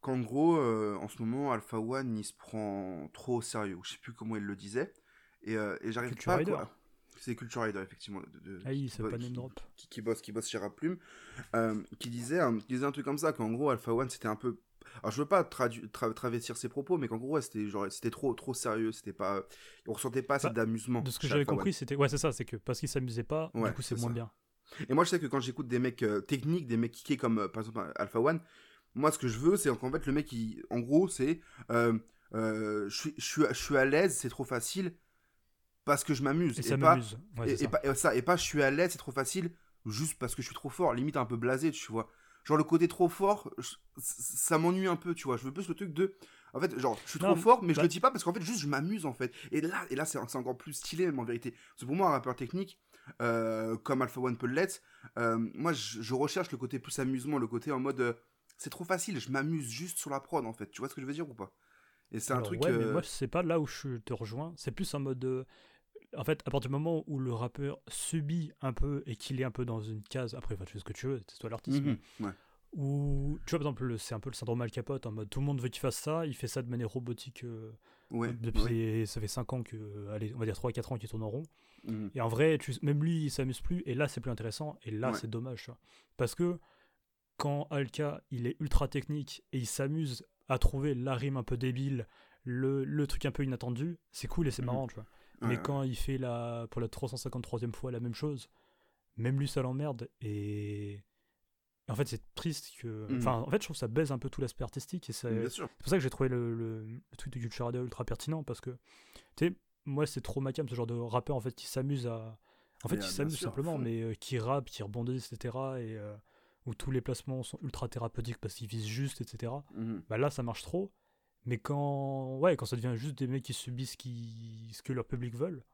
Speaker 3: qu'en gros, euh, en ce moment, Alpha One, il se prend trop au sérieux. Je sais plus comment il le disait. Et, et j'arrive pas
Speaker 4: Rider.
Speaker 3: c'est Culture Rider, effectivement. De, de-
Speaker 4: Ah oui,
Speaker 3: qui
Speaker 4: pas
Speaker 3: qui-
Speaker 4: drop.
Speaker 3: Qui, qui bosse, qui bosse chez Rap Plume, euh, qui, disait, qui disait un truc comme ça, qu'en gros, Alpha One, c'était un peu. Alors, je veux pas tra- travestir ses propos, mais qu'en gros, ouais, c'était genre, c'était trop, trop sérieux, c'était pas. On ressentait pas assez
Speaker 4: Bah,
Speaker 3: d'amusement.
Speaker 4: De ce que j'avais compris, c'était. Ouais, c'est ça, c'est que parce qu'ils s'amusaient pas,
Speaker 3: Ouais,
Speaker 4: du coup, c'est moins
Speaker 3: ça.
Speaker 4: bien.
Speaker 3: Et moi, je sais que quand j'écoute des mecs euh, techniques, des mecs kickés comme euh, par exemple Alpha One, moi, ce que je veux, c'est qu'en fait, le mec, il, en gros, c'est euh, euh, je suis- à l'aise, c'est trop facile parce que je m'amuse.
Speaker 4: Et ça
Speaker 3: pas, et,
Speaker 4: ça.
Speaker 3: pas, et ça, et pas je suis à l'aise, c'est trop facile juste parce que je suis trop fort. Limite un peu blasé, tu vois. Genre, le côté trop fort, je- ça m'ennuie un peu, tu vois. Je veux plus le truc de. En fait, genre, je suis
Speaker 4: Non,
Speaker 3: trop fort, mais je
Speaker 4: bah-
Speaker 3: le dis pas parce qu'en fait, juste, je m'amuse, en fait. Et là, et là c'est encore plus stylé, même en vérité. Parce que pour moi, un rappeur technique, euh, comme Alpha One peut l'être, euh, moi, je, je recherche le côté plus amusement, le côté en mode. euh, c'est trop facile, je m'amuse juste sur la prod, en fait. Tu vois ce que je veux dire ou pas? Et c'est un truc.
Speaker 4: Ouais, mais moi, c'est pas là où je te rejoins. C'est plus en mode. En fait, à partir du moment où le rappeur subit un peu et qu'il est un peu dans une case, après, enfin, tu fais ce que tu veux, c'est toi l'artiste.
Speaker 3: mhm, ouais.
Speaker 4: Ou, tu vois, par exemple, le- c'est un peu le syndrome Al Capote, en mode tout le monde veut qu'il fasse ça, il fait ça de manière robotique euh,
Speaker 3: Ouais,
Speaker 4: depuis,
Speaker 3: ouais.
Speaker 4: ça fait 5 ans que, allez, on va dire 3-4 ans qu'il tourne en rond.
Speaker 3: Mhm.
Speaker 4: Et en vrai, tu, même lui, il s'amuse plus, et là, c'est plus intéressant, et là, c'est dommage, tu vois. Parce que quand Alka, il est ultra technique, et il s'amuse à trouver la rime un peu débile, le, le truc un peu inattendu, c'est cool et c'est
Speaker 3: Mhm.
Speaker 4: marrant, tu vois. Mais
Speaker 3: ouais.
Speaker 4: quand il fait la, pour la 353e fois la même chose, même lui, ça l'emmerde, et... En fait, c'est triste que.
Speaker 3: Mhm.
Speaker 4: Enfin, en fait, je trouve que ça baise un peu tout l'aspect artistique. Et c'est pour ça que j'ai trouvé le, le, le truc de Culture Radio ultra pertinent. Parce que, tu sais, moi, c'est trop ma cam, ce genre de rappeur, en fait, qui s'amuse à. En fait, qui
Speaker 3: euh,
Speaker 4: s'amuse simplement,
Speaker 3: fond.
Speaker 4: mais euh, qui rappe, qui rebondit, etc. Et euh, où tous les placements sont ultra thérapeutiques parce qu'ils visent juste, etc.
Speaker 3: Mhm.
Speaker 4: Bah là, ça marche trop. Mais quand, ouais, quand ça devient juste des mecs qui subissent ce, qui... ce que leur public veulent,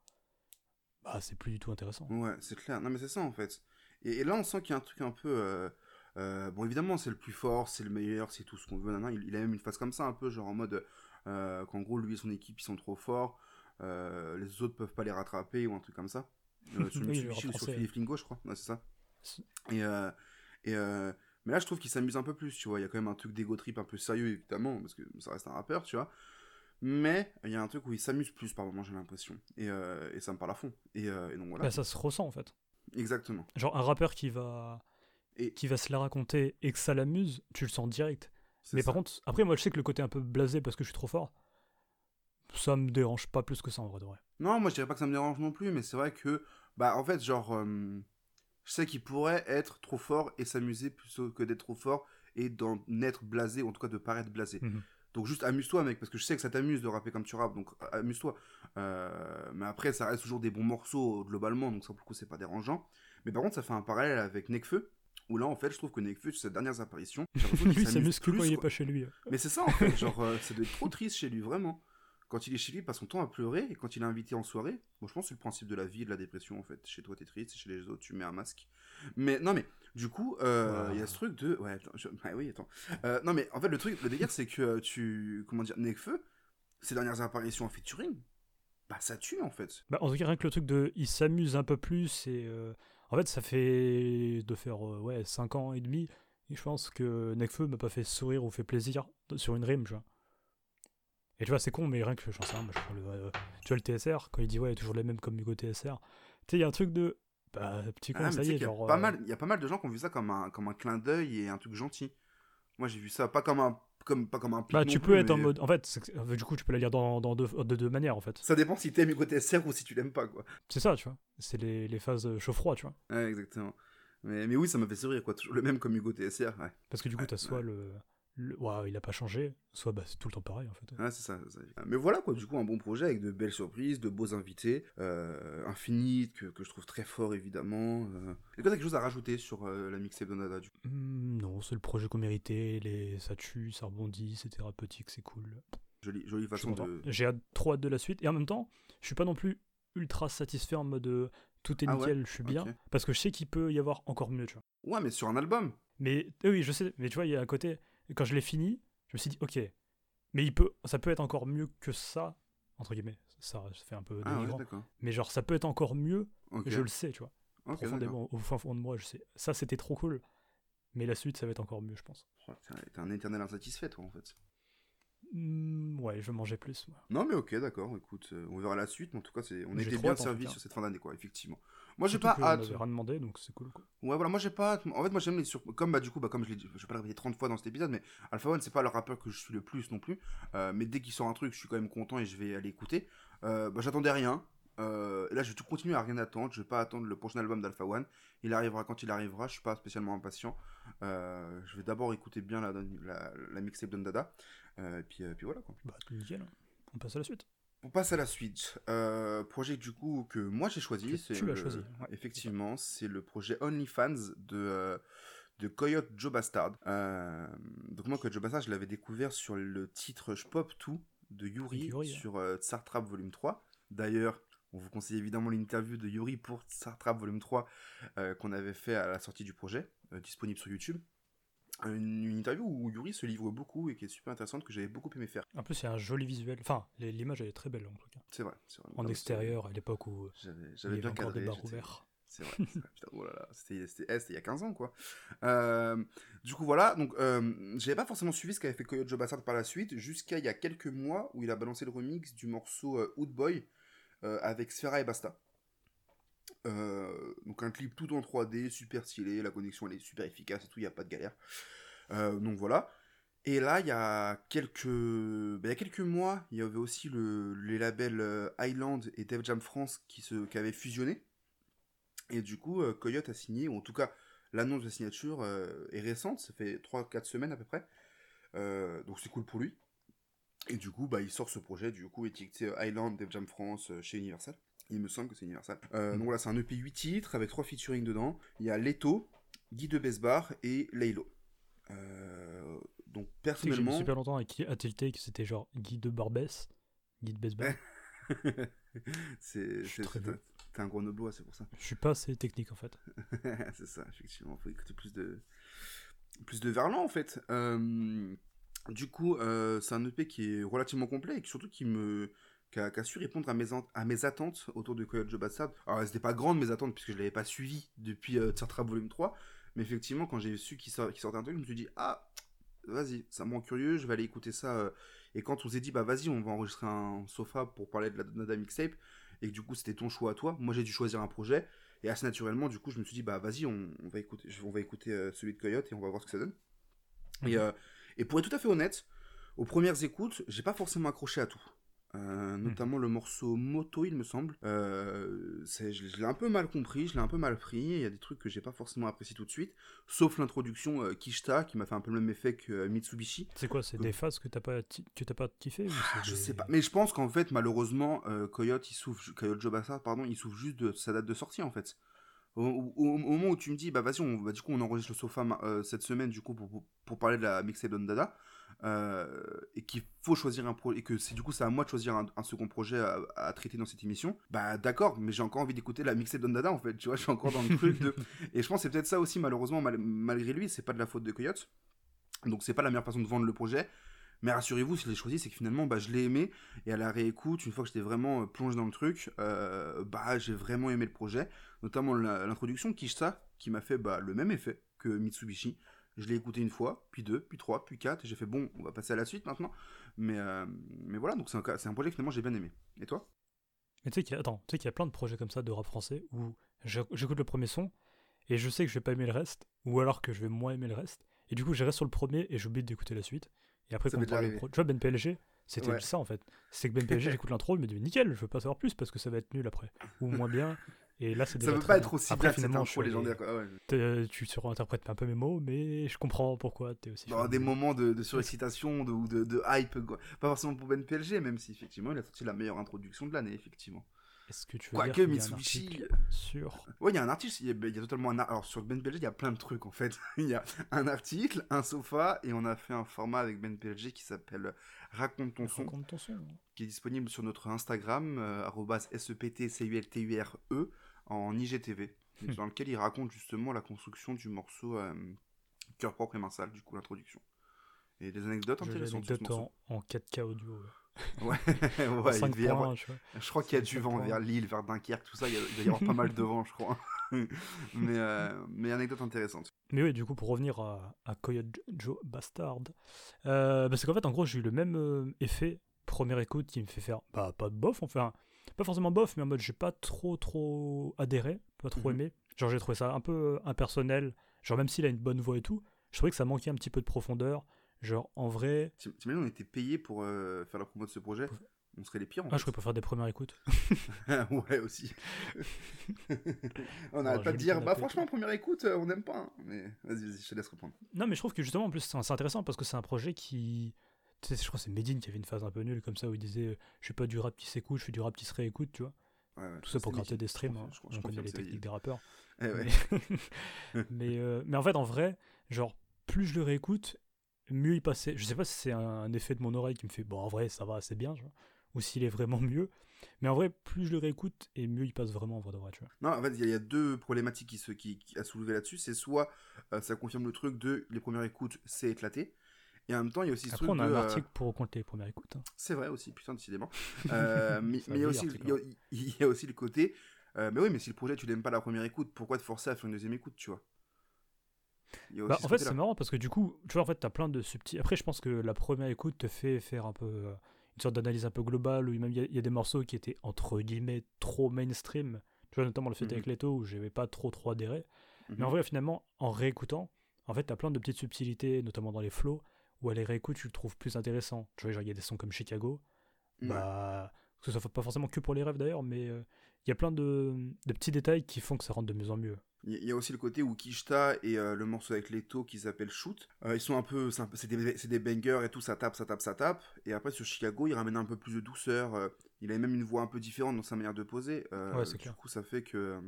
Speaker 4: bah c'est plus du tout intéressant.
Speaker 3: Ouais, c'est clair. Non, mais c'est ça en fait. Et, et là, on sent qu'il y a un truc un peu. euh, euh, bon, évidemment, c'est le plus fort, c'est le meilleur, c'est tout ce qu'on veut. nan, nan. Il, il a même une phase comme ça, un peu, genre en mode. euh, qu'en gros, lui et son équipe, ils sont trop forts. euh, les autres peuvent pas les rattraper ou un truc comme ça. Sur
Speaker 4: Oui,
Speaker 3: Mitsubishi
Speaker 4: le
Speaker 3: ou sur. Philippe Lingo, je crois. Ouais, c'est ça. Et. et mais là, je trouve qu'il s'amuse un peu plus, tu vois. Il y a quand même un truc d'ego trip un peu sérieux, évidemment, parce que ça reste un rappeur, tu vois. Mais il y a un truc où il s'amuse plus par moment, j'ai l'impression. Et, euh, et ça me parle à fond. Et, euh, et donc voilà.
Speaker 4: Bah, ça se ressent en fait.
Speaker 3: Exactement.
Speaker 4: Genre un rappeur qui va,
Speaker 3: Et-
Speaker 4: qui va se la raconter et que ça l'amuse, tu le sens direct. Mais
Speaker 3: ça.
Speaker 4: par contre, après, moi je sais que le côté un peu blasé parce que je suis trop fort, ça me dérange pas plus que ça en vrai de vrai.
Speaker 3: Non, moi je dirais pas que ça me dérange non plus, mais c'est vrai que, bah en fait, genre, euh, je sais qu'il pourrait être trop fort et s'amuser plutôt que d'être trop fort et d'en être blasé, ou en tout cas de paraître blasé.
Speaker 4: Mhm.
Speaker 3: Donc juste amuse-toi, mec, parce que je sais que ça t'amuse de rapper comme tu rappes, donc euh, amuse-toi. Euh, mais après, ça reste toujours des bons morceaux globalement, donc ça pour le coup c'est pas dérangeant. Mais par contre, ça fait un parallèle avec Nekfeu, où là en fait, je trouve que Nekfeu, sur ses dernières apparitions,
Speaker 4: lui, il s'amuse que
Speaker 3: plus,
Speaker 4: quand il est pas chez lui.
Speaker 3: Mais c'est ça en fait, genre, euh, ça doit être trop triste chez lui, vraiment. Quand il est chez lui, il passe son temps à pleurer, et quand il est invité en soirée, bon, je pense que c'est le principe de la vie et de la dépression en fait. Chez toi, t'es triste, chez les autres, tu mets un masque. Mais non, mais du coup, euh, il y a ce truc de. Ouais, attends, je- ah oui, attends. Euh, non, mais en fait, le truc, le délire, c'est que euh, tu. Comment dire, Nekfeu, ses dernières apparitions en featuring, bah ça tue en fait.
Speaker 4: Bah, en tout cas, rien que le truc de. Il s'amuse un peu plus et. euh, en fait, ça fait. de faire ouais, 5 ans et demi. Et je pense que Nekfeu m'a pas fait sourire ou fait plaisir sur une rime, tu vois. Et tu vois, c'est con, mais rien que j'en sais rien. moi, je prends le, euh, tu vois, le TSR, quand il dit ouais, il y a toujours les mêmes comme Hugo TSR. Tu sais, il y a un truc de. Bah, petit con,
Speaker 3: Ah,
Speaker 4: ça y est, genre.
Speaker 3: pas
Speaker 4: euh,
Speaker 3: mal- Il y a pas mal de gens qui ont vu ça comme un, comme un clin d'œil et un truc gentil. Moi, j'ai vu ça pas comme un. Comme, pas comme un
Speaker 4: Bah, tu
Speaker 3: plus,
Speaker 4: peux être en mode. En fait, du coup, tu peux la lire dans, dans deux, de deux manières, en fait.
Speaker 3: Ça dépend si t'aimes Hugo TSR ou si tu l'aimes pas, quoi.
Speaker 4: C'est ça, tu vois. C'est les, les phases euh, chaud-froid, tu vois.
Speaker 3: Ouais, exactement. Mais, mais oui, ça m'a fait sourire, quoi. Toujours le même comme Hugo TSR, ouais.
Speaker 4: Parce que du coup,
Speaker 3: Ouais,
Speaker 4: t'as soit
Speaker 3: ouais.
Speaker 4: le. Le il a pas changé, soit bah, c'est tout le temps pareil, en fait.
Speaker 3: Ouais, c'est ça. Mais voilà, quoi, du coup, un bon projet avec de belles surprises, de beaux invités, euh, Infinite, que, que je trouve très fort, évidemment. Euh... Est-ce que t'as quelque chose à rajouter sur euh, la mixtape de Nada, du coup?
Speaker 4: Hmm, non, c'est le projet qu'on méritait, les... ça tue, ça rebondit, c'est thérapeutique, c'est cool.
Speaker 3: Jolie, jolie façon de...
Speaker 4: J'ai hâte- trop hâte de la suite, et en même temps, je suis pas non plus ultra satisfait en mode euh, tout est
Speaker 3: Ah ouais
Speaker 4: nickel, je suis bien, parce que je sais qu'il peut y avoir encore mieux, tu vois.
Speaker 3: Ouais, mais sur un album
Speaker 4: Mais oui, je sais, mais tu vois, il y a un côté, quand je l'ai fini, je me suis dit, ok, mais il peut, ça peut être encore mieux que ça, entre guillemets, ça, ça fait un peu
Speaker 3: Ah ouais,
Speaker 4: mais genre, ça peut être encore mieux, je le sais, tu vois. Profondément, au fin fond de moi, je sais. Ça, c'était trop cool. Mais la suite, ça va être encore mieux, je pense.
Speaker 3: Oh, T'es un- éternel insatisfait, toi, en fait.
Speaker 4: Hmm, Ouais, je manger plus. Moi.
Speaker 3: Non, mais ok, d'accord. Écoute, euh, on verra la suite. Mais en tout cas, on
Speaker 4: J'ai
Speaker 3: était bien
Speaker 4: tout cas.
Speaker 3: sur cette fin d'année, quoi, effectivement. Moi, j'ai pas
Speaker 4: que on
Speaker 3: hâte.
Speaker 4: avait rien demandé, donc c'est cool. Quoi.
Speaker 3: Ouais, voilà, moi j'ai pas hâte. En fait, moi j'aime les sur... Comme bah, du coup, bah, comme je l'ai dit, je vais pas le répéter 30 fois dans cet épisode, mais Alpha One, c'est pas le rappeur que je suis le plus non plus. Euh, mais dès qu'il sort un truc, je suis quand même content et je vais aller écouter. Euh, bah, j'attendais rien. Euh, et là, je vais tout continuer à rien attendre. Je vais pas attendre le prochain album d'Alpha One. Il arrivera quand il arrivera. Je suis pas spécialement impatient. Je vais d'abord écouter bien la, la, la mixtape d'Ondada. Et puis, puis voilà quoi.
Speaker 4: Bah, nickel. On passe à la suite.
Speaker 3: On passe à la suite. Euh, projet du coup que moi j'ai choisi.
Speaker 4: Tu as
Speaker 3: le-
Speaker 4: choisi, ouais.
Speaker 3: Effectivement, c'est le projet OnlyFans de, euh, de Coyote Joe Bastard. Euh, donc moi, Coyote Joe Bastard, je l'avais découvert sur le titre Je Pop Tout de Yuri, sur euh, Tsar Trap Volume 3. D'ailleurs, on vous conseille évidemment l'interview de Yuri pour Tsar Trap Volume 3 euh, qu'on avait fait à la sortie du projet, disponible sur YouTube. Une, une interview où Yuri se livre beaucoup et qui est super intéressante, que j'avais beaucoup aimé faire.
Speaker 4: En plus, a un joli visuel. Enfin, l'image elle est très belle en tout cas.
Speaker 3: C'est vrai. c'est vrai.
Speaker 4: En extérieur, à l'époque où
Speaker 3: J'avais
Speaker 4: il y
Speaker 3: j'avais
Speaker 4: avait
Speaker 3: bien
Speaker 4: encore
Speaker 3: cadré.
Speaker 4: des bars
Speaker 3: j'étais-
Speaker 4: ouverts.
Speaker 3: C'est vrai, c'est vrai, putain, oh là là, c'était eh, il y a 15 ans, quoi. Euh, du coup, voilà, donc, euh, j'avais pas forcément suivi ce qu'avait fait Coyote Joe Bastard par la suite, jusqu'à il y a quelques mois où il a balancé le remix du morceau euh, Hood Boy euh, avec Sfera et Basta. Euh, donc, un clip tout en 3D, super stylé, la connexion elle est super efficace et tout, il n'y a pas de galère. Euh, donc, voilà. Et là, il y a quelques, bah, y a quelques mois, il y avait aussi le, les labels euh, Island et Def Jam France qui, se, qui avaient fusionné. Et du coup, Coyote a signé, ou en tout cas, l'annonce de la signature est récente, ça fait 3-4 semaines à peu près. Donc c'est cool pour lui. Et du coup, bah, il sort ce projet, du coup, étiqueté Island, Def Jam France chez Universal. Il me semble que c'est Universal. Euh,
Speaker 4: Mhm.
Speaker 3: Donc voilà, c'est un EP 8 titres avec 3 featuring dedans. Il y a Leto, Guy de Besbar et Laylo. Euh, donc
Speaker 4: que j'ai
Speaker 3: personnellement.
Speaker 4: super longtemps avec à tilter que c'était genre Guy de Barbès, Guy de Besbar.
Speaker 3: c'est. T'es un grenoblois, c'est pour ça.
Speaker 4: Je suis pas assez technique en fait.
Speaker 3: c'est ça, effectivement. Faut écouter plus de, plus de Verlan, en fait. Euh, du coup, euh, c'est un EP qui est relativement complet et qui, surtout qui me qui a, qui a su répondre à mes, an- à mes attentes autour de Coyote Bastard. Alors, n'étaient pas grandes mes attentes puisque je l'avais pas suivi depuis euh, Volume 3. Mais effectivement, quand j'ai su qu'il sort- qu'il sortait un truc, je me suis dit, ah, vas-y, ça me rend curieux, je vais aller écouter ça. euh. Et quand on s'est dit, bah vas-y, on va enregistrer un sofa pour parler de la Nada Mixtape, et que du coup c'était ton choix à toi, moi j'ai dû choisir un projet, et assez naturellement, du coup, je me suis dit, bah vas-y, on, on va écouter, on va écouter euh, celui de Coyote et on va voir ce que ça donne. Et, euh, et pour être tout à fait honnête, aux premières écoutes, j'ai pas forcément accroché à tout. Euh, notamment le morceau Moto, il me semble. Euh, je je l'ai un peu mal compris, je l'ai un peu mal pris. Il y a des trucs que j'ai pas forcément apprécié tout de suite. Sauf l'introduction euh, Kishta, qui m'a fait un peu le même effet que euh, Mitsubishi.
Speaker 4: C'est quoi C'est des phases que t'as pas, que t'as pas kiffé
Speaker 3: Ah, Je
Speaker 4: des-
Speaker 3: sais pas, mais je pense qu'en fait, malheureusement, Coyote, il souffre, Coyote Joe Bastard, pardon, il souffre juste de sa date de sortie en fait. Au, au- au moment où tu me dis, bah vas-y, on, bah, du coup, on enregistre le sofa euh, cette semaine, du coup, pour, pour, pour parler de la mixtape d'Ondada, euh, et qu'il faut choisir un projet, et que c'est du coup, c'est à moi de choisir un, un second projet à, à traiter dans cette émission, bah d'accord, mais j'ai encore envie d'écouter la mixtape d'Ondada en fait, tu vois, je suis encore dans le truc de. Et je pense que c'est peut-être ça aussi, malheureusement, mal- malgré lui, c'est pas de la faute de Coyote. Donc c'est pas la meilleure façon de vendre le projet. Mais rassurez-vous, si je l'ai choisi, c'est que finalement, bah, je l'ai aimé. Et à la réécoute, une fois que j'étais vraiment euh, plongé dans le truc, euh, bah, j'ai vraiment aimé le projet. Notamment l'introduction Kishta, qui m'a fait bah, le même effet que Mitsubishi. Je l'ai écouté une fois, puis deux, puis trois, puis quatre. Et j'ai fait, bon, on va passer à la suite maintenant. Mais, euh, mais voilà, donc c'est un, c'est un projet que finalement j'ai bien aimé. Et toi?
Speaker 4: Mais tu sais qu'il y, a- attends, tu sais qu'il y a plein de projets comme ça de rap français où j'éc- j'écoute le premier son et je sais que je vais pas aimer le reste, ou alors que je vais moins aimer le reste. Et du coup, je reste sur le premier et j'oublie d'écouter la suite. Et après, quand
Speaker 3: m'est
Speaker 4: on parle
Speaker 3: déjà
Speaker 4: de pro- Tu vois, Ben PLG, c'était
Speaker 3: Ouais.
Speaker 4: ça en fait. C'est que Ben PLG, j'écoute l'intro, je me dis nickel, je veux pas savoir plus parce que ça va être nul après. Ou moins bien. Et là, c'est
Speaker 3: Ça peut pas être aussi
Speaker 4: Après, finalement, je
Speaker 3: légendaire. quoi. Ouais.
Speaker 4: t'es- Tu surinterprètes un peu mes mots, mais je comprends pourquoi t'es aussi.
Speaker 3: Dans des
Speaker 4: de-
Speaker 3: moments de, de surexcitation de- ou de, de hype, quoi. Pas forcément pour Ben PLG, même si effectivement il a sorti la meilleure introduction de l'année, effectivement.
Speaker 4: Est-ce que tu veux
Speaker 3: Quoique Mitsubishi-
Speaker 4: sur
Speaker 3: Ouais, il y a un article, il y a, y a totalement un Alors sur Ben PLG, il y a plein de trucs en fait. il y a un article, un sofa, et on a fait un format avec Ben PLG qui s'appelle Raconte ton son,
Speaker 4: Raconte ton son.
Speaker 3: qui est disponible sur notre Instagram, euh, SEPTCULTURE, en IGTV, dans lequel il raconte justement la construction du morceau euh, Cœur propre et main sale, du coup l'introduction. Et des anecdotes intéressantes
Speaker 4: l'anecdote
Speaker 3: morceau.
Speaker 4: en, en 4K audio.
Speaker 3: Ouais,
Speaker 4: En
Speaker 3: ouais, il
Speaker 4: 5
Speaker 3: devait y avoir-
Speaker 4: points, tu vois.
Speaker 3: Je crois qu'il y a du vent vers Lille, vers Dunkerque, tout ça. Il doit y avoir pas mal de vent, je crois. mais, euh, mais anecdote intéressante.
Speaker 4: Mais oui, du coup, pour revenir à, à Coyote Joe Bastard, euh, c'est qu'en fait, en gros, j'ai eu le même euh, effet première écoute qui me fait faire bah pas de bof, enfin pas forcément bof, mais en mode j'ai pas trop trop adhéré, pas trop
Speaker 3: Mhm.
Speaker 4: aimé. Genre j'ai trouvé ça un peu impersonnel. Genre même s'il a une bonne voix et tout, je trouvais que ça manquait un petit peu de profondeur. Genre en vrai,
Speaker 3: T'im- T'imagines, on était payé pour euh, faire la promo de ce projet On serait les pires en
Speaker 4: ah, je
Speaker 3: fait.
Speaker 4: pourrais pas faire des premières écoutes.
Speaker 3: ouais, aussi. on
Speaker 4: Oh,
Speaker 3: n'arrête pas de dire, bah franchement, première écoute, euh, on n'aime pas. hein. Mais vas-y, vas-y, je te laisse reprendre.
Speaker 4: Non, mais je trouve que justement, en plus, c'est intéressant parce que c'est un projet qui. Tu sais, je crois que c'est Medine qui avait une phase un peu nulle comme ça où il disait euh, Je suis pas du rap qui s'écoute, je suis du rap qui se réécoute, tu vois.
Speaker 3: Ouais, ouais,
Speaker 4: Tout ça pour
Speaker 3: c'est
Speaker 4: gratter des streams. hein.
Speaker 3: je- je
Speaker 4: On connaît les
Speaker 3: c'est
Speaker 4: techniques des rappeurs.
Speaker 3: Eh ouais.
Speaker 4: Mais, mais, euh, mais en fait, en vrai, genre, plus je le réécoute, mieux il passait. Je sais pas si c'est un, un effet de mon oreille qui me fait Bon, en vrai, ça va assez bien, tu vois. Ou s'il est vraiment mieux. Mais en vrai, plus je le réécoute, et mieux il passe vraiment en vrai de vrai, tu vois.
Speaker 3: Non, en fait, il y a- il y, a deux problématiques qui, se, qui, qui a soulevé là-dessus. C'est soit euh, ça confirme le truc de les premières écoutes, c'est éclaté. Et en même temps, il y a aussi ce
Speaker 4: Après,
Speaker 3: truc
Speaker 4: on a
Speaker 3: de.
Speaker 4: un
Speaker 3: euh,
Speaker 4: article pour raconter les premières écoutes. hein.
Speaker 3: C'est vrai aussi, putain, décidément. Euh, mais il y, a aussi,
Speaker 4: article,
Speaker 3: il y a- il y a aussi le côté. euh, mais oui, mais si le projet, tu l'aimes pas la première écoute, pourquoi te forcer à faire une deuxième écoute, tu vois?
Speaker 4: Bah, en fait, c'est marrant parce que du coup, tu vois, en fait, t'as plein de subtils. Après, je pense que la première écoute te fait faire un peu euh, une sorte d'analyse un peu globale où même il y, a- il y a des morceaux qui étaient entre guillemets trop mainstream. Tu vois, notamment le fait
Speaker 3: Mhm.
Speaker 4: avec Leto où j'avais pas trop trop adhéré. Mais en
Speaker 3: Mhm.
Speaker 4: vrai, finalement, en réécoutant, en fait, t'as plein de petites subtilités, notamment dans les flows, où à les réécoutes, tu le trouves plus intéressant. Tu vois, genre, il y a des sons comme Chicago,
Speaker 3: Ouais.
Speaker 4: bah, que ce soit pas forcément que pour les rêves d'ailleurs, mais euh, il y a plein de, de petits détails qui font que ça rentre de mieux en mieux.
Speaker 3: Il y- a aussi le côté où Kishta et euh, le morceau avec Leto qui s'appelle Shoot, euh, ils sont un peu, c'est des, des bangers et tout, ça tape, ça tape, ça tape. Et après sur Chicago, il ramène un peu plus de douceur. il a même une voix un peu différente dans sa manière de poser.
Speaker 4: Ouais, c'est
Speaker 3: du
Speaker 4: clair.
Speaker 3: coup, ça fait que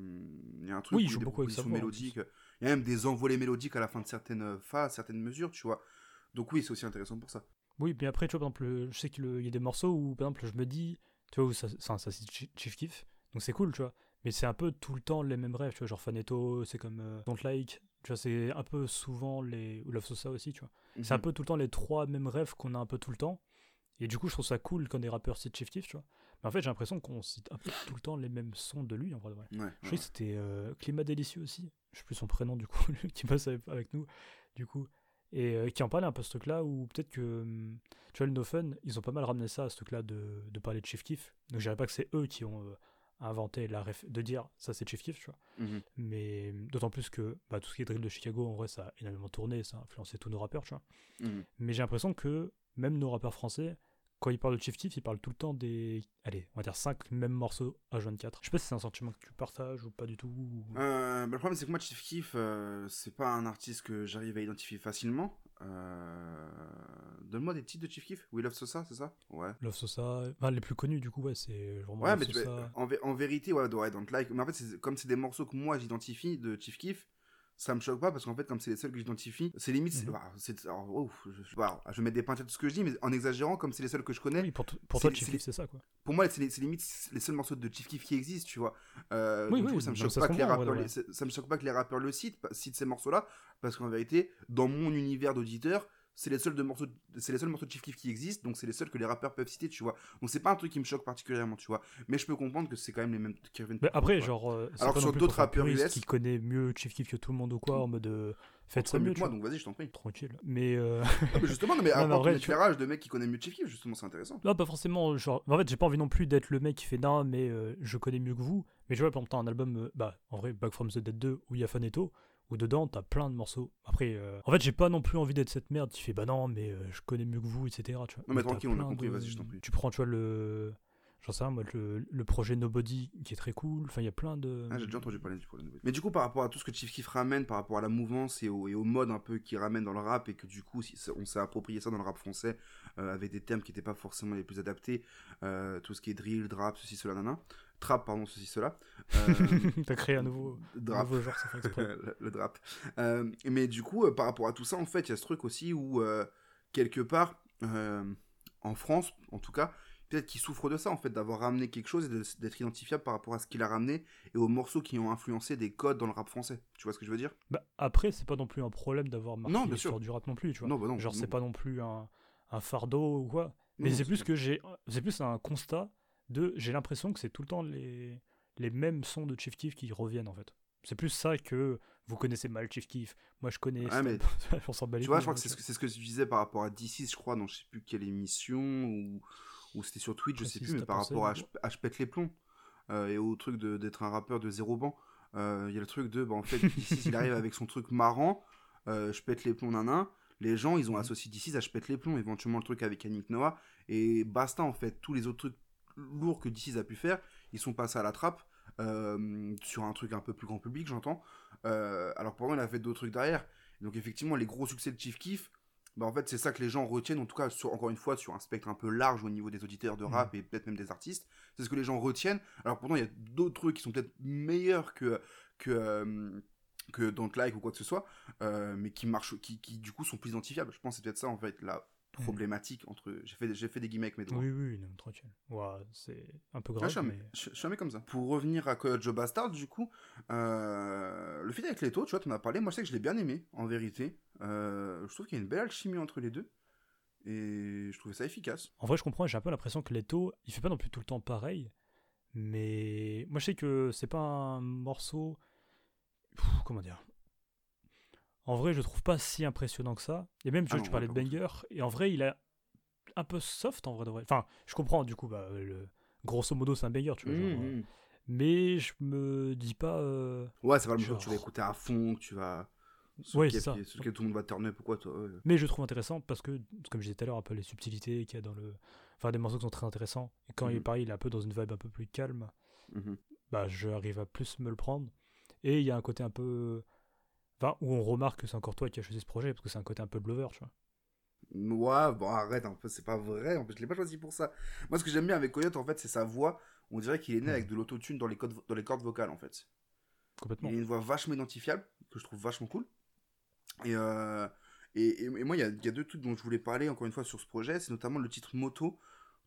Speaker 3: il y a un truc
Speaker 4: Oui, il joue beaucoup avec sa voix,
Speaker 3: mélodiques. Il y a même des envolées mélodiques à la fin de certaines phases, certaines mesures, tu vois. Donc oui, c'est aussi intéressant pour ça.
Speaker 4: Oui, mais après, tu vois, par exemple, le- je sais qu'il y a des morceaux où, par exemple, je me dis, tu vois, où ça, ça, ça c'est Chi- Chief Keef, donc c'est cool, tu vois. Mais c'est un peu tout le temps les mêmes rêves, tu vois, genre Faneto, c'est comme euh, Don't Like, tu vois, c'est un peu souvent les. ou Love Sosa aussi, tu vois. C'est un
Speaker 3: Mhm.
Speaker 4: peu tout le temps les trois mêmes rêves qu'on a un peu tout le temps. Et du coup, je trouve ça cool quand des rappeurs citent Chief Keef, tu vois. Mais en fait, j'ai l'impression qu'on cite un peu tout le temps les mêmes sons de lui, en vrai.
Speaker 3: Ouais,
Speaker 4: Je
Speaker 3: ouais.
Speaker 4: que c'était euh, Climat Délicieux aussi. Je sais plus son prénom du coup, qui avec, avec nous, du coup. Et euh, qui en parlait un peu ce truc-là, où peut-être que, hum, tu vois, le No Fun, ils ont pas mal ramené ça, ce truc-là de, de parler de Chief Keef. Donc je dirais pas que c'est eux qui ont euh, inventé la de dire ça c'est Chief Keef, tu vois.
Speaker 3: Mhm.
Speaker 4: Mais hum, d'autant plus que bah, tout ce qui est drill de Chicago, en vrai, ça a énormément tourné, ça a influencé tous nos rappeurs, tu vois.
Speaker 3: Mhm.
Speaker 4: Mais j'ai l'impression que même nos rappeurs français, quand ils parlent de Chief Keef, ils parlent tout le temps des, allez, on va dire 5 mêmes morceaux H24. Je sais pas si c'est un sentiment que tu partages ou pas du tout. ou-
Speaker 3: Euh, bah, le problème, c'est que moi, Chief Keef, euh, c'est pas un artiste que j'arrive à identifier facilement. Euh, Donne-moi des titres de Chief Keef. We Love Sosa, c'est ça? Ouais.
Speaker 4: Love Sosa, enfin, les plus connus du coup, ouais, c'est vraiment
Speaker 3: Ouais,
Speaker 4: Love
Speaker 3: mais
Speaker 4: Sosa.
Speaker 3: en, vé- en vérité, ouais, ouais, Don't Like. Mais en fait, comme c'est des morceaux que moi j'identifie de Chief Keef, ça me choque pas parce qu'en fait, comme c'est les seuls que j'identifie, c'est limite. c'est-
Speaker 4: Mhm.
Speaker 3: bah, c'est- alors, ouf, je, bah, je vais mettre des pincettes de ce que je dis, mais en exagérant, comme c'est les seuls que je connais,
Speaker 4: Oui, pour, t- pour toi, Chief
Speaker 3: c'est
Speaker 4: Keef, c'est ça quoi.
Speaker 3: pour moi, c'est limite les seuls morceaux de Chief Keef qui existent, tu vois. Euh,
Speaker 4: Oui,
Speaker 3: donc, du
Speaker 4: oui,
Speaker 3: coup, ça me choque
Speaker 4: ça
Speaker 3: pas que les rappeurs,
Speaker 4: vrai,
Speaker 3: les- ça ça me choque pas que les rappeurs le citent, citent ces morceaux-là, parce qu'en vérité, dans mon univers d'auditeur, c'est les seuls de morceaux, c'est les seuls morceaux de Chief Keef qui existent, donc c'est les seuls que les rappeurs peuvent citer, tu vois. Donc c'est pas un truc qui me choque particulièrement, tu vois. Mais je peux comprendre que c'est quand même les mêmes qui reviennent.
Speaker 4: Mais après,
Speaker 3: quoi.
Speaker 4: genre, euh, c'est
Speaker 3: Alors que
Speaker 4: non
Speaker 3: sur d'autres rappeurs US-
Speaker 4: qui connaît mieux Chief Keef que tout le monde ou quoi, en mode euh, faites ça
Speaker 3: mieux que moi, donc vas-y, je t'en prie.
Speaker 4: Tranquille. Mais euh,
Speaker 3: Ah, mais justement, non, mais
Speaker 4: Non,
Speaker 3: apporte
Speaker 4: vrai, tu
Speaker 3: de mecs qui connaissent mieux Chief Keef, justement, c'est intéressant.
Speaker 4: là, pas forcément. Genre, en fait, j'ai pas envie non plus d'être le mec qui fait non, mais euh, je connais mieux que vous. Mais tu vois, par exemple, un album, euh, bah, en vrai, Back from the Dead 2 où il y a Faneto, où dedans t'as plein de morceaux. Après, euh, en fait, j'ai pas non plus envie d'être cette merde qui fait bah non, mais euh, je connais mieux que vous, etc. Tu vois.
Speaker 3: Non, mais tranquille, on a compris,
Speaker 4: de-
Speaker 3: vas-y, je t'en prie.
Speaker 4: Tu prends, tu vois, le. J'en sais rien, moi, le, le projet Nobody qui est très cool. Enfin, il y a plein de.
Speaker 3: Ah, j'ai déjà entendu parler du problème. Mais du coup, par rapport à tout ce que Chief Keef ramène, par rapport à la mouvance et au, et au mode un peu qu'il ramène dans le rap, et que du coup, on s'est approprié ça dans le rap français, euh, avec des termes qui n'étaient pas forcément les plus adaptés, tout ce qui est drill, drap, ceci, cela, nana. Trap, pardon, ceci, cela. Euh,
Speaker 4: T'as créé un nouveau, un
Speaker 3: drap.
Speaker 4: nouveau genre, ça fait exprès.
Speaker 3: le, le drap. Euh, mais du coup, euh, par rapport à tout ça, en fait, il y a ce truc aussi où, euh, quelque part, en France, en tout cas, peut-être qu'il souffre de ça, en fait, d'avoir ramené quelque chose et d'être identifiable par rapport à ce qu'il a ramené et aux morceaux qui ont influencé des codes dans le rap français. Tu vois ce que je veux dire?
Speaker 4: Bah, après, c'est pas non plus un problème d'avoir marqué l'histoire du rap non plus, tu vois.
Speaker 3: Non, bah non.
Speaker 4: Genre, c'est pas non plus un, un fardeau ou quoi. Mais c'est plus que j'ai. C'est plus un constat de. J'ai l'impression que c'est tout le temps les, les mêmes sons de Chief Keef qui reviennent en fait. C'est plus ça que vous connaissez mal Chief Keef. Moi je connais.
Speaker 3: Ouais, mais
Speaker 4: on s'en bat les
Speaker 3: Tu vois, je crois
Speaker 4: hein,
Speaker 3: que c'est ce,
Speaker 4: tu
Speaker 3: ce que je disais par rapport à DC, je crois, dans je sais plus quelle émission ou, ou c'était sur Twitch, je
Speaker 4: Ah,
Speaker 3: sais plus, mais par
Speaker 4: pensé,
Speaker 3: rapport à je, pète les plombs euh, et au truc d'être un rappeur de zéro banc. Euh, Il y a le truc de, bah, en fait, d'ici, il arrive avec son truc marrant, euh, je pète les plombs nain. Les gens, ils ont
Speaker 4: Mhm.
Speaker 3: associé d'ici à je pète les plombs, éventuellement le truc avec Yannick Noah, et basta en fait. Tous les autres trucs lourds que d'ici a pu faire, ils sont passés à la trappe euh, sur un truc un peu plus grand public, j'entends. Euh, alors pour moi, il a fait d'autres trucs derrière. Donc effectivement, les gros succès de Chief Keef, bah, en fait, c'est ça que les gens retiennent, en tout cas, sur, encore une fois, sur un spectre un peu large au niveau des auditeurs de rap et peut-être même des artistes. C'est ce que les gens retiennent. Alors pourtant, il y a d'autres trucs qui sont peut-être meilleurs que, que, euh, que Don't Like ou quoi que ce soit, euh, mais qui marchent, qui, qui du coup sont plus identifiables. Je pense que c'est peut-être ça, en fait, la problématique entre. J'ai fait, j'ai fait des guillemets avec mes doigts.
Speaker 4: Oui, oui, non, tranquille. Ouah, c'est un peu grave,
Speaker 3: je, suis
Speaker 4: mais...
Speaker 3: je- suis comme ça. Pour revenir à Joe Bastard, du coup, euh, le feat avec Leto, tu vois, tu en as parlé. Moi, je sais que je l'ai bien aimé, en vérité. Euh, je trouve qu'il y a une belle alchimie entre les deux. Et je trouvais ça efficace.
Speaker 4: En vrai, je comprends, j'ai un peu l'impression que Leto, il fait pas non plus tout le temps pareil, mais moi je sais que c'est pas un morceau. Pff, comment dire En vrai, je le trouve pas si impressionnant que ça. Et même, tu,
Speaker 3: Ah
Speaker 4: tu parlais de. Banger, et en vrai, il a un peu soft en vrai de vrai. Enfin, je comprends, du coup, bah, le... grosso modo, c'est un banger, tu vois. genre, euh, mais je me dis pas. euh,
Speaker 3: Ouais, c'est pas le
Speaker 4: Genre-
Speaker 3: que tu vas écouter à fond, que tu vas. Sur
Speaker 4: Ouais, c'est ça.
Speaker 3: sur lequel tout le monde va turn up ou quoi, toi. ouais.
Speaker 4: Mais je trouve intéressant parce que, comme je disais tout à l'heure, un peu les subtilités qu'il y a dans le. Enfin, des morceaux qui sont très intéressants. Et quand il est
Speaker 3: Mhm.
Speaker 4: pareil, il est un peu dans une vibe un peu plus calme. Bah, j'arrive à plus me le prendre. Et il y a un côté un peu. Enfin, où on remarque que c'est encore toi qui as choisi ce projet, parce que c'est un côté un peu Glover, tu vois.
Speaker 3: Ouais, bon, arrête un peu, c'est pas vrai. En fait, je l'ai pas choisi pour ça. Moi, ce que j'aime bien avec Coyote, en fait, c'est sa voix. On dirait qu'il est né
Speaker 4: Mhm.
Speaker 3: avec de l'autotune dans, les codes- dans les cordes vocales, en fait.
Speaker 4: Complètement.
Speaker 3: Il a une voix vachement identifiable, que je trouve vachement cool. Et, euh, et, et- et moi, il y a, il y a deux trucs dont je voulais parler, encore une fois, sur ce projet. C'est notamment le titre Moto.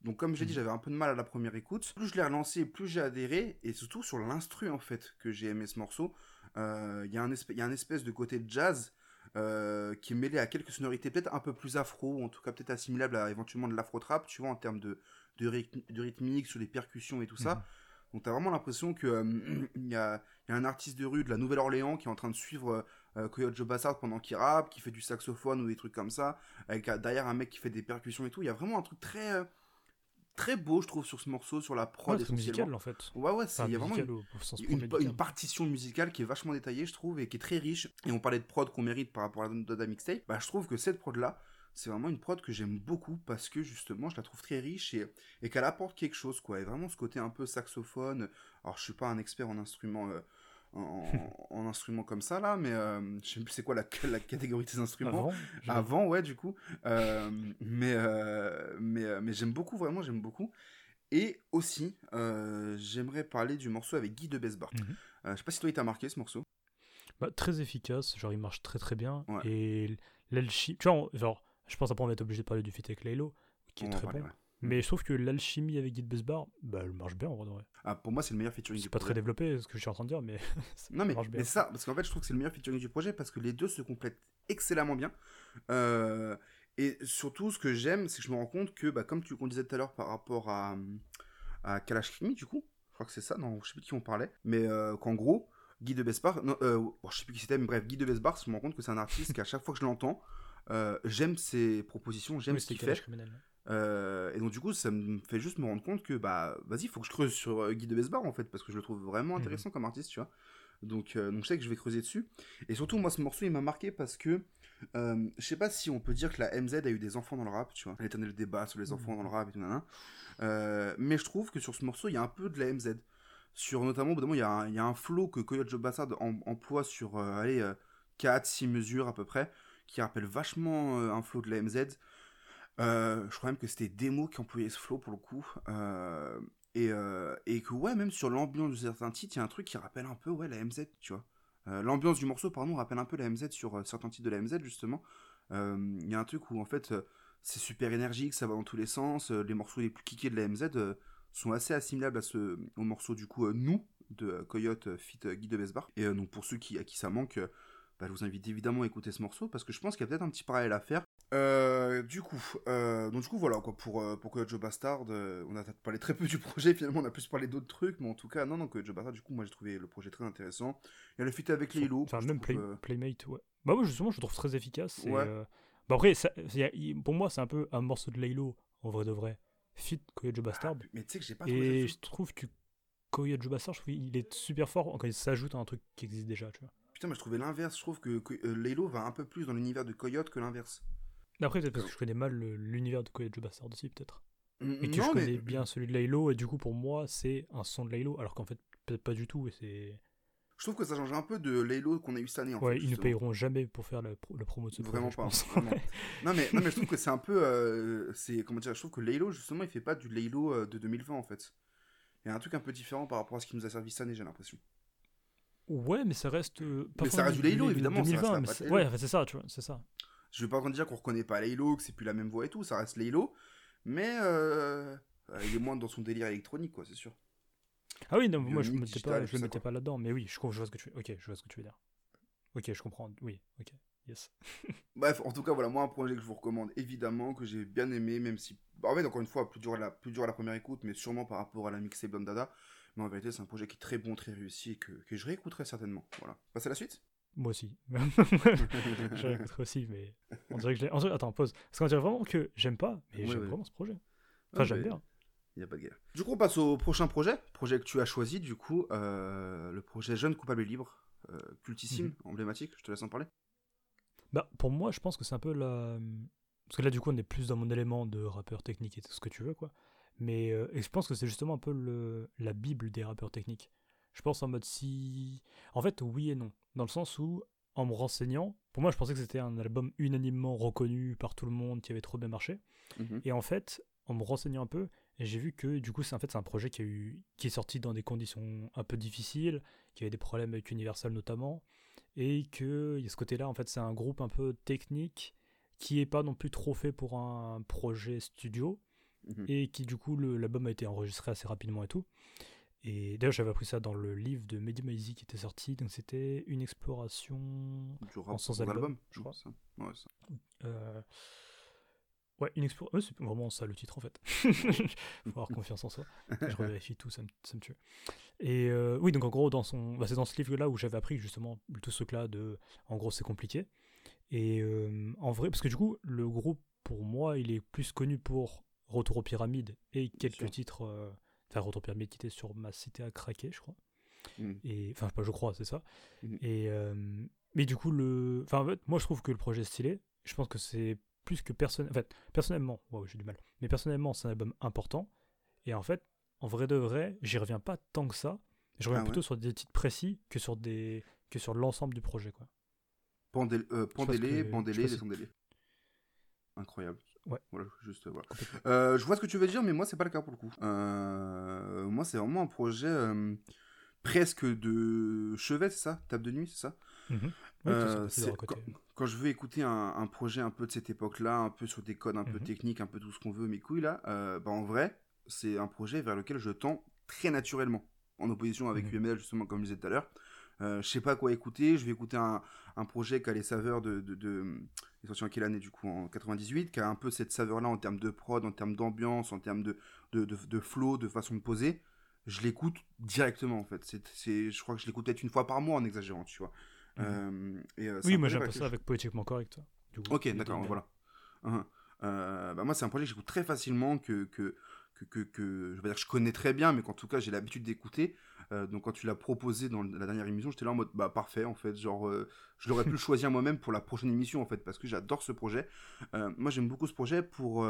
Speaker 3: Donc, comme j'ai dit,
Speaker 4: Mhm.
Speaker 3: j'avais un peu de mal à la première écoute. Plus je l'ai relancé, plus j'ai adhéré. Et surtout sur l'instru, en fait, que j'ai aimé ce morceau. Euh, Il y, a un espèce- il y a un espèce de côté jazz euh, qui est mêlé à quelques sonorités peut-être un peu plus afro, ou en tout cas peut-être assimilable à éventuellement de l'afro-trap, tu vois, en termes de, de, rythmi- de rythmique, sur les percussions et tout ça.
Speaker 4: Mhm.
Speaker 3: Donc t'as vraiment l'impression que euh, il y, a, y a un artiste de rue de la Nouvelle-Orléans qui est en train de suivre euh, Coyote Joe Bassard pendant qu'il rappe, qui fait du saxophone ou des trucs comme ça, avec euh, derrière un mec qui fait des percussions et tout. Il y a vraiment un truc très euh, très beau, je trouve, sur ce morceau, sur la prod
Speaker 4: Ouais, c'est musical, en fait.
Speaker 3: Ouais, ouais, c'est-
Speaker 4: Enfin,
Speaker 3: il y a vraiment une, une, une partition musicale qui est vachement détaillée, je trouve, et qui est très riche. Et on parlait de prod qu'on mérite par rapport à la Mixtape. Bah, je trouve que cette prod-là, c'est vraiment une prod que j'aime beaucoup parce que justement, je la trouve très riche et, et qu'elle apporte quelque chose, quoi. Et vraiment ce côté un peu saxophone. Alors, je suis pas un expert en instruments. euh, en, en instruments comme ça là mais euh, je sais plus c'est quoi la, la catégorie des instruments
Speaker 4: Avant,
Speaker 3: ouais du coup Euh, mais euh, mais mais j'aime beaucoup vraiment j'aime beaucoup et aussi j'aimerais parler du morceau avec Guy de Besbar
Speaker 4: Mhm.
Speaker 3: je sais pas si toi il t'a marqué ce morceau
Speaker 4: bah, très efficace, genre il marche très très bien.
Speaker 3: Ouais.
Speaker 4: Et l'alchimie. Tu vois, on- genre, je pense après on va être obligé de parler du feat avec Laylo, qui est
Speaker 3: On
Speaker 4: très
Speaker 3: parler,
Speaker 4: bon.
Speaker 3: ouais.
Speaker 4: Mais je trouve que l'alchimie avec Guy de Besbar, bah, elle marche bien en vrai.
Speaker 3: ah, pour moi c'est le meilleur featuring
Speaker 4: C'est
Speaker 3: du
Speaker 4: pas
Speaker 3: projet
Speaker 4: très développé ce que je suis en train de dire, mais ça
Speaker 3: non mais,
Speaker 4: marche bien.
Speaker 3: mais ça parce qu'en fait je trouve que c'est le meilleur featuring du projet parce que les deux se complètent excellemment bien Euh, et surtout ce que j'aime c'est que je me rends compte que bah, comme tu qu'on disait tout à l'heure par rapport à à Kalash Krimi du coup je crois que c'est ça non je sais plus de qui on parlait mais euh, qu'en gros Guy de Besbar non, euh, bon, je sais plus qui c'était mais bref Guy de Besbar je me rends compte que c'est un artiste qu'à chaque fois que je l'entends euh, j'aime ses propositions j'aime
Speaker 4: Oui,
Speaker 3: ce qu'il fait
Speaker 4: criminel.
Speaker 3: Euh, et donc du coup, ça me fait juste me rendre compte que bah vas-y, faut que je creuse sur euh, Guy de Besbar en fait, parce que je le trouve vraiment
Speaker 4: Mhm.
Speaker 3: intéressant comme artiste, tu vois. Donc, euh, donc je sais que je vais creuser dessus. Et surtout, moi, ce morceau, il m'a marqué parce que je sais pas si on peut dire que la MZ a eu des enfants dans le rap, tu vois. L'éternel débat sur les enfants
Speaker 4: Mhm.
Speaker 3: dans le rap et tout, nanana. Mais je trouve que sur ce morceau, il y a un peu de la MZ. Sur notamment, il y, a un- il y a un flow que Coyote Joe Bassard em- emploie sur allez, 4-6 mesures à peu près, qui rappelle vachement un flow de la MZ. Euh, je crois même que c'était Demo qui employait ce flow pour le coup. Euh, et, euh, et que ouais, même sur l'ambiance de certains titres, il y a un truc qui rappelle un peu ouais, la MZ, tu vois. L'ambiance du morceau, pardon, rappelle un peu la MZ sur certains titres de la MZ, justement. Il y a un truc où en fait c'est super énergique, ça va dans tous les sens. les morceaux les plus kickés de la MZ sont assez assimilables à ce, au morceau du coup Nous de Coyote fit Guy de Besbar. Et donc pour ceux qui, à qui ça manque, bah, je vous invite évidemment à écouter ce morceau parce que je pense qu'il y a peut-être un petit parallèle à faire. Euh, du coup, euh, donc du coup voilà quoi pour euh, pour Joe Bastard, euh, on a parlé très peu du projet finalement, on a plus parlé d'autres trucs, mais en tout cas non non Joe Bastard, du coup moi j'ai trouvé le projet très intéressant. Il y a le feat avec Lilo,
Speaker 4: Enfin,
Speaker 3: que je
Speaker 4: même Play- Playmate, ouais. Bah, moi, justement, je le trouve très efficace. et,
Speaker 3: Ouais.
Speaker 4: Bah, après, ça- il il- pour moi, c'est un peu un morceau de Laylo, en vrai de vrai, fit Koyojo Bastard.
Speaker 3: Mais tu sais que j'ai pas trouvé
Speaker 4: et je trouve que Koyojo Bastard, je trouve qu'il est super fort quand il s'ajoute à un truc qui existe déjà, tu vois.
Speaker 3: Putain, moi je trouvais l'inverse. Je trouve que, que Laylo va un peu plus dans l'univers de Coyote que l'inverse.
Speaker 4: Après, peut-être parce que je connais mal l'univers de Koyojo Bastard aussi, peut-être. Et
Speaker 3: non, mais-
Speaker 4: connais bien celui de Laylo, et du coup, pour moi, c'est un son de Laylo, alors qu'en fait, peut-être pas du tout, et c'est.
Speaker 3: Je trouve que ça change un peu de Laylo qu'on a eu cette année. En
Speaker 4: Ouais,
Speaker 3: fait,
Speaker 4: ils ne payeront jamais pour faire la, pro- la promo de ce
Speaker 3: Vraiment
Speaker 4: projet,
Speaker 3: pas. vraiment. non, mais, non, mais je trouve que c'est un peu. euh, c'est comment dire Je trouve que Laylo, justement, il fait pas du Laylo euh, de 2020 en fait. Il y a un truc un peu différent par rapport à ce qui nous a servi cette année, j'ai l'impression.
Speaker 4: Ouais, mais ça reste. euh,
Speaker 3: Mais ça reste du Laylo, évidemment, ça reste
Speaker 4: 2020,
Speaker 3: la
Speaker 4: mais
Speaker 3: patte
Speaker 4: c'est-
Speaker 3: Laylo.
Speaker 4: Ouais, c'est ça, tu vois, c'est ça.
Speaker 3: Je vais pas dire qu'on reconnaît pas Laylo, que c'est plus la même voix et tout, ça reste Laylo, mais euh, euh, il est moins dans son délire électronique, quoi, c'est sûr.
Speaker 4: Ah oui, non, moi je me mettais pas, je le mettais pas là-dedans, mais oui, je, vois ce que tu veux. Ok, je vois ce que tu veux dire. Ok, je comprends. Oui, ok, yes.
Speaker 3: Bref, en tout cas, voilà, moi, un projet que je vous recommande, évidemment, que j'ai bien aimé, même si. bah, en fait, encore une fois, plus dur, à la, plus dur à la première écoute, mais sûrement par rapport à la mixtape Dada. Mais en vérité, c'est un projet qui est très bon, très réussi, et que, que je réécouterai certainement. Voilà. Passer à la suite
Speaker 4: Moi aussi. je réécouterai aussi, mais on dirait que je l'ai. Attends, pause. Parce qu'on dirait vraiment que j'aime pas, mais j'aime vraiment ce projet. Enfin,
Speaker 3: Ah,
Speaker 4: j'aime
Speaker 3: mais
Speaker 4: bien.
Speaker 3: Il n'y a pas de guerre. Du coup, on passe au prochain projet. Projet que tu as choisi, du coup, euh, le projet Jeune Coupable et Libre, euh, cultissime,
Speaker 4: Mhm.
Speaker 3: emblématique. Je te laisse en parler.
Speaker 4: Bah, pour moi, je pense que c'est un peu la. Parce que là, du coup, on est plus dans mon élément de rappeur technique et tout ce que tu veux, quoi. Mais euh, et je pense que c'est justement un peu le... la bible des rappeurs techniques. Je pense en mode si. En fait, oui et non. Dans le sens où, en me renseignant, pour moi, je pensais que c'était un album unanimement reconnu par tout le monde, qui avait trop bien marché.
Speaker 3: Mhm.
Speaker 4: Et en fait, en me renseignant un peu, j'ai vu que du coup, c'est en fait c'est un projet qui, a eu, qui est sorti dans des conditions un peu difficiles, qui avait des problèmes avec Universal notamment, et que il y a ce côté-là, en fait, c'est un groupe un peu technique qui est pas non plus trop fait pour un projet studio,
Speaker 3: Mhm.
Speaker 4: et qui du coup, l'album a été enregistré assez rapidement et tout. Et d'ailleurs, j'avais appris ça dans le livre de Mehdi Maizi qui était sorti, donc c'était une exploration
Speaker 3: Du rap
Speaker 4: en sans album,
Speaker 3: album,
Speaker 4: je crois.
Speaker 3: ça. Ouais, ça.
Speaker 4: Euh, Ouais, une exploration. Ouais, c'est vraiment ça le titre en fait. Faut avoir confiance en soi. Je revérifie tout, ça me, ça me tue. Et euh, oui, donc en gros, dans son... bah, c'est dans ce livre-là où j'avais appris justement tout ce truc-là de. En gros, c'est compliqué. Et euh, en vrai, parce que du coup, le groupe, pour moi, il est plus connu pour Retour aux pyramides et quelques titres. Aux pyramides qui était sur Ma Cité à craquer, je crois.
Speaker 3: Mhm.
Speaker 4: Et enfin, pas je crois, c'est ça.
Speaker 3: Mhm.
Speaker 4: Et euh, mais du coup, le, enfin, en fait, moi, je trouve que le projet est stylé. Je pense que c'est plus que personnel. En fait, personnellement, wow, j'ai du mal. Mais personnellement, c'est un album important. Et en fait, en vrai de vrai, j'y reviens pas tant que ça. Je reviens
Speaker 3: Ah ouais
Speaker 4: plutôt sur des titres précis que sur des que sur l'ensemble du projet, quoi.
Speaker 3: Pendel- euh,
Speaker 4: que- si-
Speaker 3: descendez-les. Incroyable.
Speaker 4: Ouais.
Speaker 3: Voilà, juste voilà. Euh, je vois ce que tu veux dire, mais moi c'est pas le cas pour le coup. Euh, moi c'est vraiment un projet euh, presque de chevet, c'est ça? Table de nuit, c'est ça?
Speaker 4: Côté.
Speaker 3: quand, quand je veux écouter un, un projet un peu de cette époque-là, un peu sur des codes un peu
Speaker 4: Mhm.
Speaker 3: techniques, un peu tout ce qu'on veut, mes couilles là, bah en vrai, c'est un projet vers lequel je tends très naturellement, en opposition avec
Speaker 4: Mhm.
Speaker 3: UML justement comme je disais tout à l'heure. Je sais pas quoi écouter, je vais écouter un, un projet qui a les saveurs de, de, de- il est sorti en quelle année du coup En 98, qui a un peu cette saveur-là en termes de prod, en termes d'ambiance, en termes de, de, de, de flow, de façon de poser. Je l'écoute directement en fait. C'est, c'est, je crois que je l'écoute peut-être une fois par mois en exagérant, tu vois.
Speaker 4: Mhm.
Speaker 3: Euh, et, euh,
Speaker 4: Oui, moi
Speaker 3: projet
Speaker 4: j'ai un
Speaker 3: vers
Speaker 4: peu
Speaker 3: lequel
Speaker 4: ça avec Poétiquement Correct. du coup,
Speaker 3: Ok, d'accord, voilà. Uhum. Euh, bah moi, c'est un projet que j'écoute très facilement, que, que, que, que, que- je vais dire que je connais très bien, mais qu'en tout cas, j'ai l'habitude d'écouter. Euh, donc, quand tu l'as proposé dans la dernière émission, j'étais là en mode, bah parfait, en fait. Genre, euh, je l'aurais pu le choisir moi-même pour la prochaine émission, en fait, parce que j'adore ce projet. Euh, moi, j'aime beaucoup ce projet pour.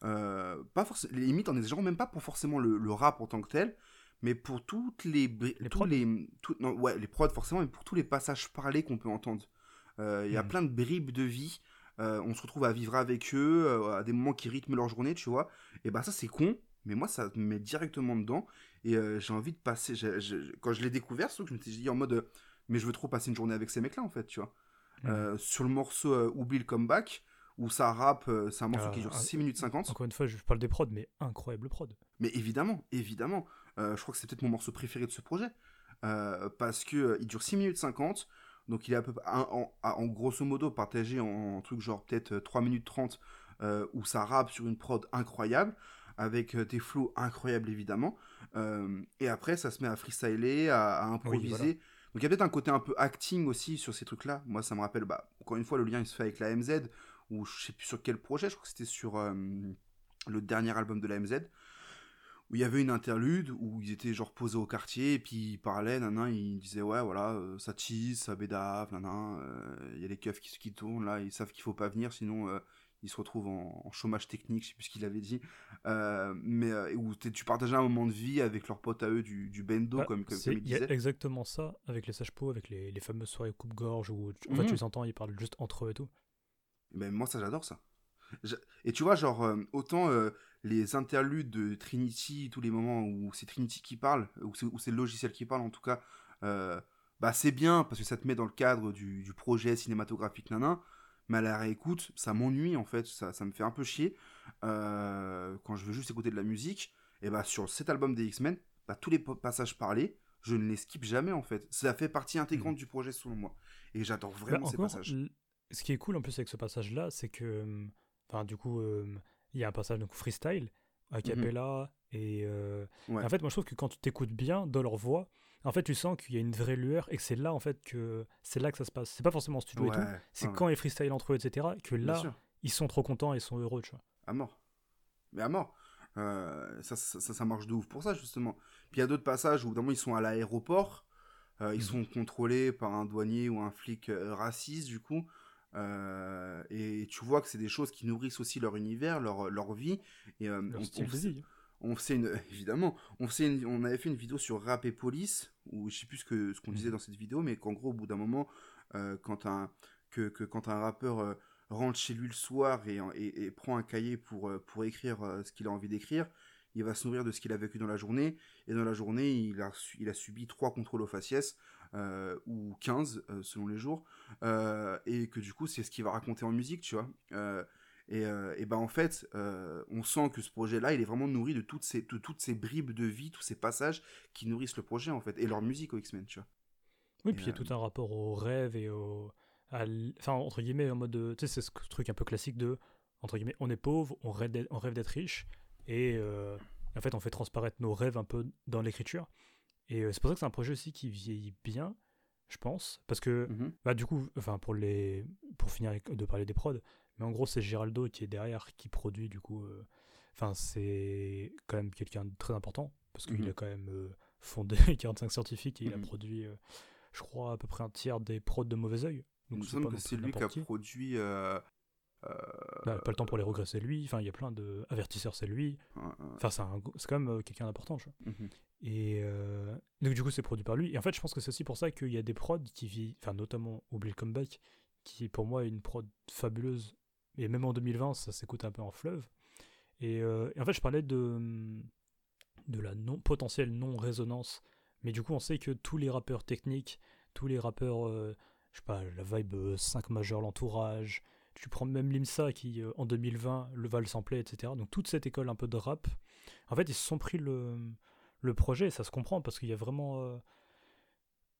Speaker 3: pas forcément. Limite, en exagérant, même pas pour forcément le, le rap en tant que tel, mais pour toutes les.
Speaker 4: Les
Speaker 3: tous les, tout- non, ouais, les prods, forcément, mais pour tous les passages parlés qu'on peut entendre. Il y a
Speaker 4: Mhm.
Speaker 3: plein de bribes de vie. Euh, on se retrouve à vivre avec eux, euh, à des moments qui rythment leur journée, tu vois. Et bah ça c'est con, mais moi ça me met directement dedans. Et euh, j'ai envie de passer. j'ai- j'ai- quand je l'ai découvert, que je me suis dit en mode, mais je veux trop passer une journée avec ces mecs-là en fait, tu vois. Euh, sur le morceau Oublie le comeback, où ça rappe, c'est un morceau qui dure
Speaker 4: ah,
Speaker 3: 6 minutes 50.
Speaker 4: Encore une fois, je parle des prods, mais incroyable prod.
Speaker 3: Mais évidemment, évidemment. Je crois que c'est peut-être mon morceau préféré de ce projet. Parce que il dure 6 minutes 50. Donc il est à peu près, en, grosso modo, partagé en, en truc genre peut-être euh, 3 minutes 30, euh, où ça rappe sur une prod incroyable, avec euh, des flows incroyables évidemment. Euh, et après, ça se met à freestyler, à, à improviser.
Speaker 4: voilà.
Speaker 3: Donc il y a peut-être un côté un peu acting aussi sur ces trucs-là. Moi, ça me rappelle, bah, encore une fois, le lien il se fait avec la MZ, ou je sais plus sur quel projet, je crois que c'était sur. euh, le dernier album de la MZ, où il y avait une interlude où ils étaient genre posés au quartier et puis ils parlaient, nanan, ils disaient ouais voilà euh, ça tease, ça bédave, nanan, euh, il y a les keufs qui, qui tournent là, ils savent qu'il faut pas venir sinon euh, ils se retrouvent en, en, chômage technique, je sais plus ce qu'il avait dit, mais où tu partageais un moment de vie avec leurs potes à eux du, du bendo
Speaker 4: Bah,
Speaker 3: comme, comme,
Speaker 4: c'est
Speaker 3: comme ils
Speaker 4: il y a
Speaker 3: disaient.
Speaker 4: exactement ça avec les sages pots, avec les, les fameuses soirées coupe-gorge où en fait,
Speaker 3: Mhm.
Speaker 4: tu les entends, ils parlent juste entre eux et tout.
Speaker 3: Ben, moi, ça, j'adore ça. Et tu vois, genre, autant euh, les interludes de Trinity, tous les moments où c'est Trinity qui parle, où c'est le logiciel qui parle, en tout cas, euh, bah, c'est bien parce que ça te met dans le cadre du, du projet cinématographique nanan. Mais à la réécoute, ça m'ennuie en fait, ça, ça me fait un peu chier. Euh, quand je veux juste écouter de la musique, et bah sur cet album des X-Men, bah, tous les passages parlés, je ne les skip jamais en fait. Ça fait partie intégrante du projet selon moi. Et j'adore
Speaker 4: Bah,
Speaker 3: vraiment ces
Speaker 4: encore,
Speaker 3: passages.
Speaker 4: l- ce qui est cool en plus avec ce passage-là, c'est que, euh, enfin, du coup, euh, il y a un passage donc freestyle, a cappella, et, euh,
Speaker 3: Ouais.
Speaker 4: et en fait, moi je trouve que quand tu t'écoutes bien dans leur voix, en fait, tu sens qu'il y a une vraie lueur et que c'est là en fait que c'est là que ça se passe. C'est pas forcément en studio et tout, c'est
Speaker 3: ouais,
Speaker 4: quand ils freestyle entre eux, etc., que là, ils sont trop contents et ils sont heureux, tu vois.
Speaker 3: à mort. Mais à mort. Euh, ça, ça, marche de ouf pour ça, justement. Puis il y a d'autres passages où, évidemment, ils sont à l'aéroport. euh, ils
Speaker 4: Mhm.
Speaker 3: sont contrôlés par un douanier ou un flic raciste, du coup. Euh, et tu vois que c'est des choses qui nourrissent aussi leur univers, leur, leur vie. Et, euh,
Speaker 4: Leur
Speaker 3: on,
Speaker 4: style
Speaker 3: on faisait-
Speaker 4: vie.
Speaker 3: on faisait une évidemment on faisait une- on avait fait une vidéo sur rap et police où je sais plus ce que ce qu'on
Speaker 4: Mhm.
Speaker 3: disait dans cette vidéo mais qu'en gros au bout d'un moment euh, quand un que, que quand un rappeur euh, rentre chez lui le soir et, et, et prend un cahier pour pour écrire ce qu'il a envie d'écrire il va se nourrir de ce qu'il a vécu dans la journée et dans la journée il a il a subi trois contrôles aux faciès euh, ou 15 euh, selon les jours euh, et que du coup c'est ce qu'il va raconter en musique tu vois Euh, et, euh, et ben en fait, euh, on sent que ce projet-là, il est vraiment nourri de toutes ces, de toutes ces bribes de vie, tous ces passages qui nourrissent le projet en fait, et leur musique aux X-Men, tu vois.
Speaker 4: Oui,
Speaker 3: Et,
Speaker 4: puis il y a tout un rapport au rêve et au. à l- Enfin, entre guillemets, en mode. de- Tu sais, c'est ce truc un peu classique de. Entre guillemets, on est pauvre, on rêve d'être, on rêve d'être riche, et euh, en fait, on fait transparaître nos rêves un peu dans l'écriture. Et euh, c'est pour ça que c'est un projet aussi qui vieillit bien, je pense, parce que.
Speaker 3: Mhm.
Speaker 4: Bah, du coup, enfin, pour, les... pour finir de parler des prods, mais en gros, c'est Geraldo qui est derrière, qui produit, du coup. euh, Enfin, c'est quand même quelqu'un de très important, parce qu'il
Speaker 3: Mhm.
Speaker 4: a quand même euh, fondé 45 scientifiques et il a
Speaker 3: Mhm.
Speaker 4: produit, euh, je crois, à peu près un tiers des prods de Mauvais Oeil.
Speaker 3: Il
Speaker 4: Donc,
Speaker 3: me
Speaker 4: c'est
Speaker 3: que c'est lui qui a produit.
Speaker 4: Bah, pas le temps pour les regresser, lui. Enfin, il y a plein de. Avertisseurs, c'est lui. Enfin, c'est un- c'est quand même quelqu'un d'important,
Speaker 3: mhm.
Speaker 4: Et euh, donc du coup c'est produit par lui. Et en fait je pense que c'est aussi pour ça qu'il y a des prods qui vivent, enfin notamment Oublie le Comeback, qui pour moi est une prod fabuleuse. Et même en 2020 ça s'écoute un peu en fleuve. Et, euh, et en fait je parlais de, de la non, potentielle non-résonance. Mais du coup on sait que tous les rappeurs techniques, tous les rappeurs, euh, je sais pas, la vibe euh, 5 majeur, l'entourage, tu prends même Limsa qui euh, en 2020 le va le sampler, etc. Donc toute cette école un peu de rap, en fait ils se sont pris le le projet, ça se comprend parce qu'il y a vraiment. euh,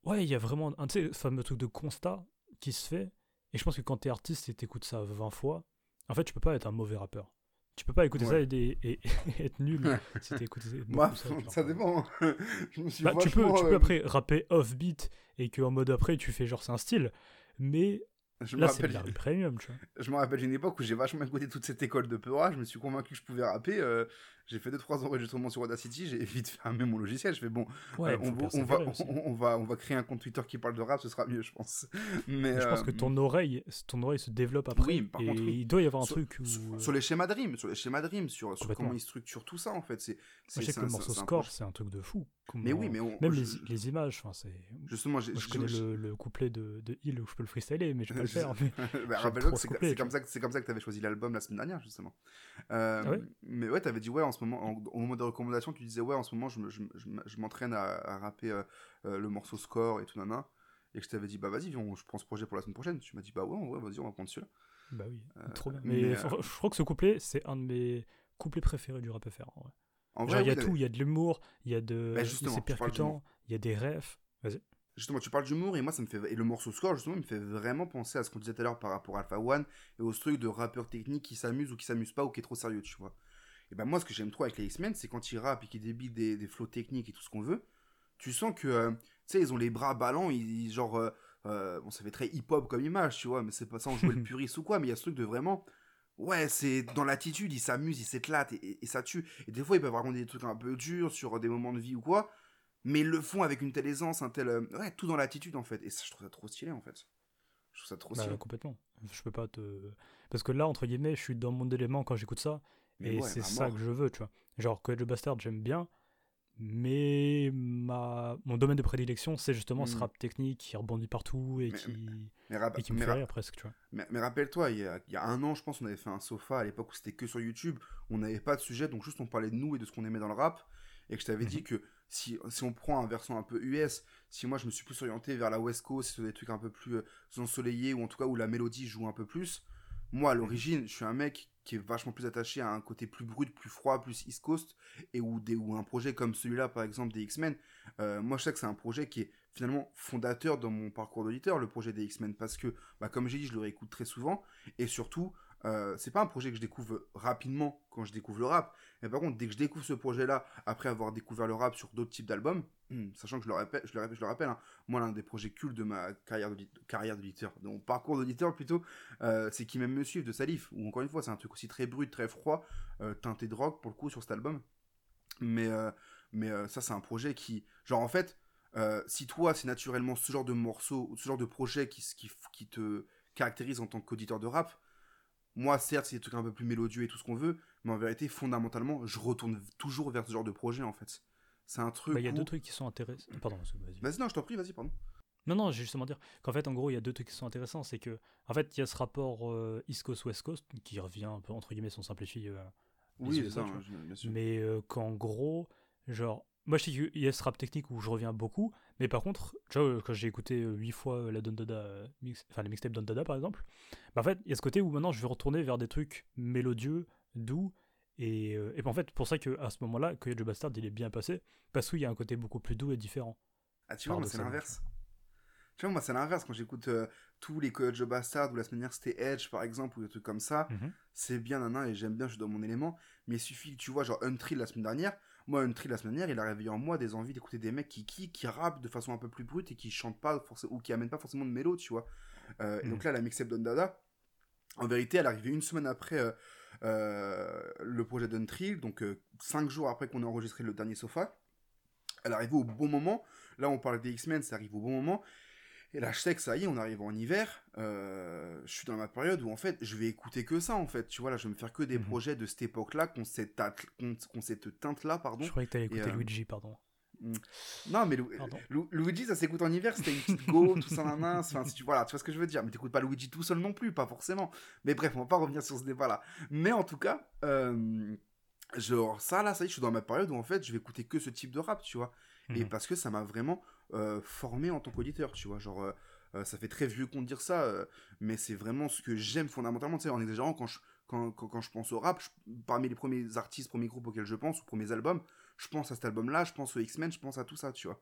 Speaker 4: Ouais, il y a vraiment un tu sais, fameux truc de constat qui se fait. Et je pense que quand t'es artiste et t'écoutes ça 20 fois, en fait, tu peux pas être un mauvais rappeur. Tu peux pas écouter ça et, et- et être nul si t'écoutes
Speaker 3: Moi,
Speaker 4: beaucoup ça,
Speaker 3: dépend. je me suis
Speaker 4: Bah, tu peux, tu peux
Speaker 3: euh,
Speaker 4: après rapper off-beat et qu'en mode après tu fais genre c'est un style, mais
Speaker 3: Je me
Speaker 4: là c'est de
Speaker 3: rappelle,
Speaker 4: premium, tu vois.
Speaker 3: je me rappelle d'une époque où j'ai vachement écouté toute cette école de Peura. Je me suis convaincu que je pouvais rapper. euh, j'ai fait 2-3 enregistrements sur Audacity. J'ai vite fermé mon logiciel. Je fais bon,
Speaker 4: Ouais,
Speaker 3: Euh, on, va, on, va,
Speaker 4: aussi.
Speaker 3: on, on va, on va créer un compte Twitter qui parle de rap, ce sera mieux, je pense. Mais,
Speaker 4: Mais je pense
Speaker 3: euh,
Speaker 4: que ton oreille, ton oreille se développe après.
Speaker 3: Oui, par
Speaker 4: et
Speaker 3: contre, oui.
Speaker 4: il doit y avoir un
Speaker 3: sur,
Speaker 4: truc où.
Speaker 3: sur- sur les schémas de rime, sur les schémas de rime, sur, comment ils structurent tout ça en fait. C'est,
Speaker 4: je sais que le
Speaker 3: un-
Speaker 4: morceau
Speaker 3: un
Speaker 4: score, c'est un truc de fou.
Speaker 3: Mais oui, mais on,
Speaker 4: Même
Speaker 3: je-
Speaker 4: les, les images, enfin c'est.
Speaker 3: justement,
Speaker 4: Moi, je connais le, le couplet de, de Hill où je peux le freestyler, mais je vais pas le faire.
Speaker 3: bah, rappelle-toi c'est, comme ça que c'est comme ça que t'avais choisi l'album la semaine dernière justement. Euh,
Speaker 4: Ah ouais?
Speaker 3: Mais ouais, t'avais dit ouais ce moment, en- au moment des recommandations, tu disais ouais en ce moment je, me- je, me- je, me- je m'entraîne à, à rapper euh, euh, le morceau score et tout nana. Et que je t'avais dit bah vas-y, je prends ce projet pour la semaine prochaine. Tu m'as dit bah ouais, ouais vas-y, on va prendre celui-là.
Speaker 4: Bah oui,
Speaker 3: Euh,
Speaker 4: trop bien.
Speaker 3: mais,
Speaker 4: je crois que ce couplet, c'est un de mes couplets préférés du rap FR. en vrai.
Speaker 3: En
Speaker 4: Genre, il y a tout, il y a de l'humour, il y a de.
Speaker 3: Bah,
Speaker 4: c'est percutant, il y a des refs. Vas-y.
Speaker 3: Justement, tu parles d'humour et moi ça me fait et le morceau score justement me fait vraiment penser à ce qu'on disait tout à l'heure par rapport à Alpha One et au truc de rappeur technique qui s'amuse ou qui s'amuse pas ou qui est trop sérieux, tu vois. Et ben moi ce que j'aime trop avec les X-Men, c'est quand ils rappent et qu'ils débitent des, des flots techniques et tout ce qu'on veut, tu sens que euh, tu sais ils ont les bras ballants, ils, ils- genre euh, euh, bon ça fait très hip-hop comme image, tu vois, mais c'est pas ça en jouer le puriste ou quoi, mais il y a ce truc de vraiment Ouais, c'est dans l'attitude, il s'amuse, il s'éclate et, et, ça tue. Et des fois, ils peuvent raconter des trucs un peu durs sur des moments de vie ou quoi, mais ils le font avec une telle aisance, un tel. euh, Ouais, tout dans l'attitude en fait. Et ça, je trouve ça trop stylé en fait. Je trouve ça trop
Speaker 4: Bah,
Speaker 3: stylé.
Speaker 4: complètement. Je peux pas te. Parce que là, entre guillemets, je suis dans mon élément quand j'écoute ça.
Speaker 3: Mais
Speaker 4: et
Speaker 3: ouais,
Speaker 4: c'est ça que je veux, tu vois. Genre, the Bastard, j'aime bien. Mais ma... mon domaine de prédilection, c'est justement ce
Speaker 3: Mm.
Speaker 4: rap technique qui rebondit partout et
Speaker 3: Mais-
Speaker 4: qui,
Speaker 3: Mais, rap-
Speaker 4: et qui me
Speaker 3: mais
Speaker 4: fait rire presque, tu vois.
Speaker 3: Mais, mais rappelle-toi, il, y a- il y a un an, je pense, on avait fait un sofa à l'époque où c'était que sur YouTube. On n'avait pas de sujet, donc juste on parlait de nous et de ce qu'on aimait dans le rap. Et que je t'avais
Speaker 4: Mhm.
Speaker 3: dit que si, si on prend un versant un peu US, si moi je me suis plus orienté vers la West Coast, sur des trucs un peu plus euh, ensoleillés, ou en tout cas où la mélodie joue un peu plus, moi à l'origine, je suis un mec qui est vachement plus attaché à un côté plus brut, plus froid, plus East Coast, et où, des, où un projet comme celui-là, par exemple, des X-Men, euh, moi je sais que c'est un projet qui est finalement fondateur dans mon parcours d'auditeur, le projet des X-Men, parce que, bah, comme j'ai dit, je le réécoute très souvent, et surtout, euh, c'est pas un projet que je découvre rapidement quand je découvre le rap, mais par contre, dès que je découvre ce projet-là, après avoir découvert le rap sur d'autres types d'albums, sachant que je le rappelle, je le rappelle, je le rappelle hein, moi, l'un des projets cultes de ma carrière d'audi- carrière d'auditeur, de mon parcours d'auditeur plutôt, euh, c'est qui même me suivent de Salif, où encore une fois, c'est un truc aussi très brut, très froid, euh, teinté de rock pour le coup sur cet album. Mais, mais ça, c'est un projet qui, genre en fait, si toi, c'est naturellement ce genre de morceau, ou ce genre de projet qui, qui te caractérise en tant qu'auditeur de rap, moi, certes, c'est des trucs un peu plus mélodieux et tout ce qu'on veut, mais en vérité, fondamentalement, je retourne toujours vers ce genre de projet en fait. C'est un truc.
Speaker 4: Bah, Il y a
Speaker 3: où-
Speaker 4: deux trucs qui sont intéressants. Pardon, vas-y.
Speaker 3: Vas-y, non, je t'en prie, vas-y, pardon.
Speaker 4: Non, non, j'ai justement dire qu'en fait, en gros, il y a deux trucs qui sont intéressants. C'est que, en fait, il y a ce rapport euh, East Coast-West Coast qui revient un peu, entre guillemets, si on simplifie. euh,
Speaker 3: Oui, c'est ça, hein, bien sûr.
Speaker 4: mais euh, qu'en gros, genre, moi je sais qu'il y a ce rap technique où je reviens beaucoup, mais par contre, tu vois, quand j'ai écouté euh, huit fois euh, la Don Dada, euh, mix, enfin les mixtapes Don Dada par exemple, bah en fait, il y a ce côté où maintenant je vais retourner vers des trucs mélodieux, doux, et, euh, et en fait, pour ça qu'à ce moment-là, que Joe Bastard il est bien passé, parce qu'il y a un côté beaucoup plus doux et différent.
Speaker 3: Ah, tu vois, moi, c'est l'inverse. Tu vois, moi, c'est l'inverse. Quand j'écoute euh, tous les Coyote Joe Bastard ou la semaine dernière c'était Edge, par exemple, ou des trucs comme ça,
Speaker 4: Mhm.
Speaker 3: c'est bien, nana, et j'aime bien, je suis dans mon élément. Mais il suffit que tu vois, genre, Untrill la semaine dernière. Moi, Untrill la semaine dernière, il a réveillé en moi des envies d'écouter des mecs qui kick, qui rappent de façon un peu plus brute et qui chantent pas forcément, ou qui amènent pas forcément de mélo, tu vois. Euh, Et donc là, la mixtape Don Dada, en vérité, elle est arrivée une semaine après euh, euh, le projet d'Untrill, donc cinq jours après qu'on ait enregistré le dernier sofa. Elle est arrivée au bon moment. Là, on parle des X-Men, ça arrive au bon moment. Et là, je sais que ça y est, on arrive en hiver. euh, je suis dans ma période où, en fait, je vais écouter que ça, en fait. Tu vois, là, je vais me faire que des
Speaker 4: Mhm.
Speaker 3: projets de cette époque-là, qu'on cette, qu'on cette teinte-là, pardon.
Speaker 4: Je croyais que t'allais écouter
Speaker 3: euh,
Speaker 4: Luigi, pardon.
Speaker 3: Non, mais Lu-
Speaker 4: Pardon.
Speaker 3: Lu- Luigi, ça s'écoute en hiver, c'était une petite go, tout ça, nanan. Enfin, si tu, voilà, tu vois ce que je veux dire. Mais t'écoutes pas Luigi tout seul non plus, pas forcément. Mais bref, on va pas revenir sur ce débat-là. Mais en tout cas, euh, genre, ça, là, ça y est, je suis dans ma période où, en fait, je vais écouter que ce type de rap, tu vois. Et
Speaker 4: Mhm.
Speaker 3: parce que ça m'a vraiment euh, formé en tant qu'auditeur, tu vois. Genre, euh, euh, ça fait très vieux con de dire ça, mais c'est vraiment ce que j'aime fondamentalement, tu sais, en exagérant, quand je, quand, quand, quand je pense au rap, je- parmi les premiers artistes, premiers groupes auxquels je pense, ou premiers albums, je pense à cet album-là, je pense aux X-Men, je pense à tout ça, tu vois.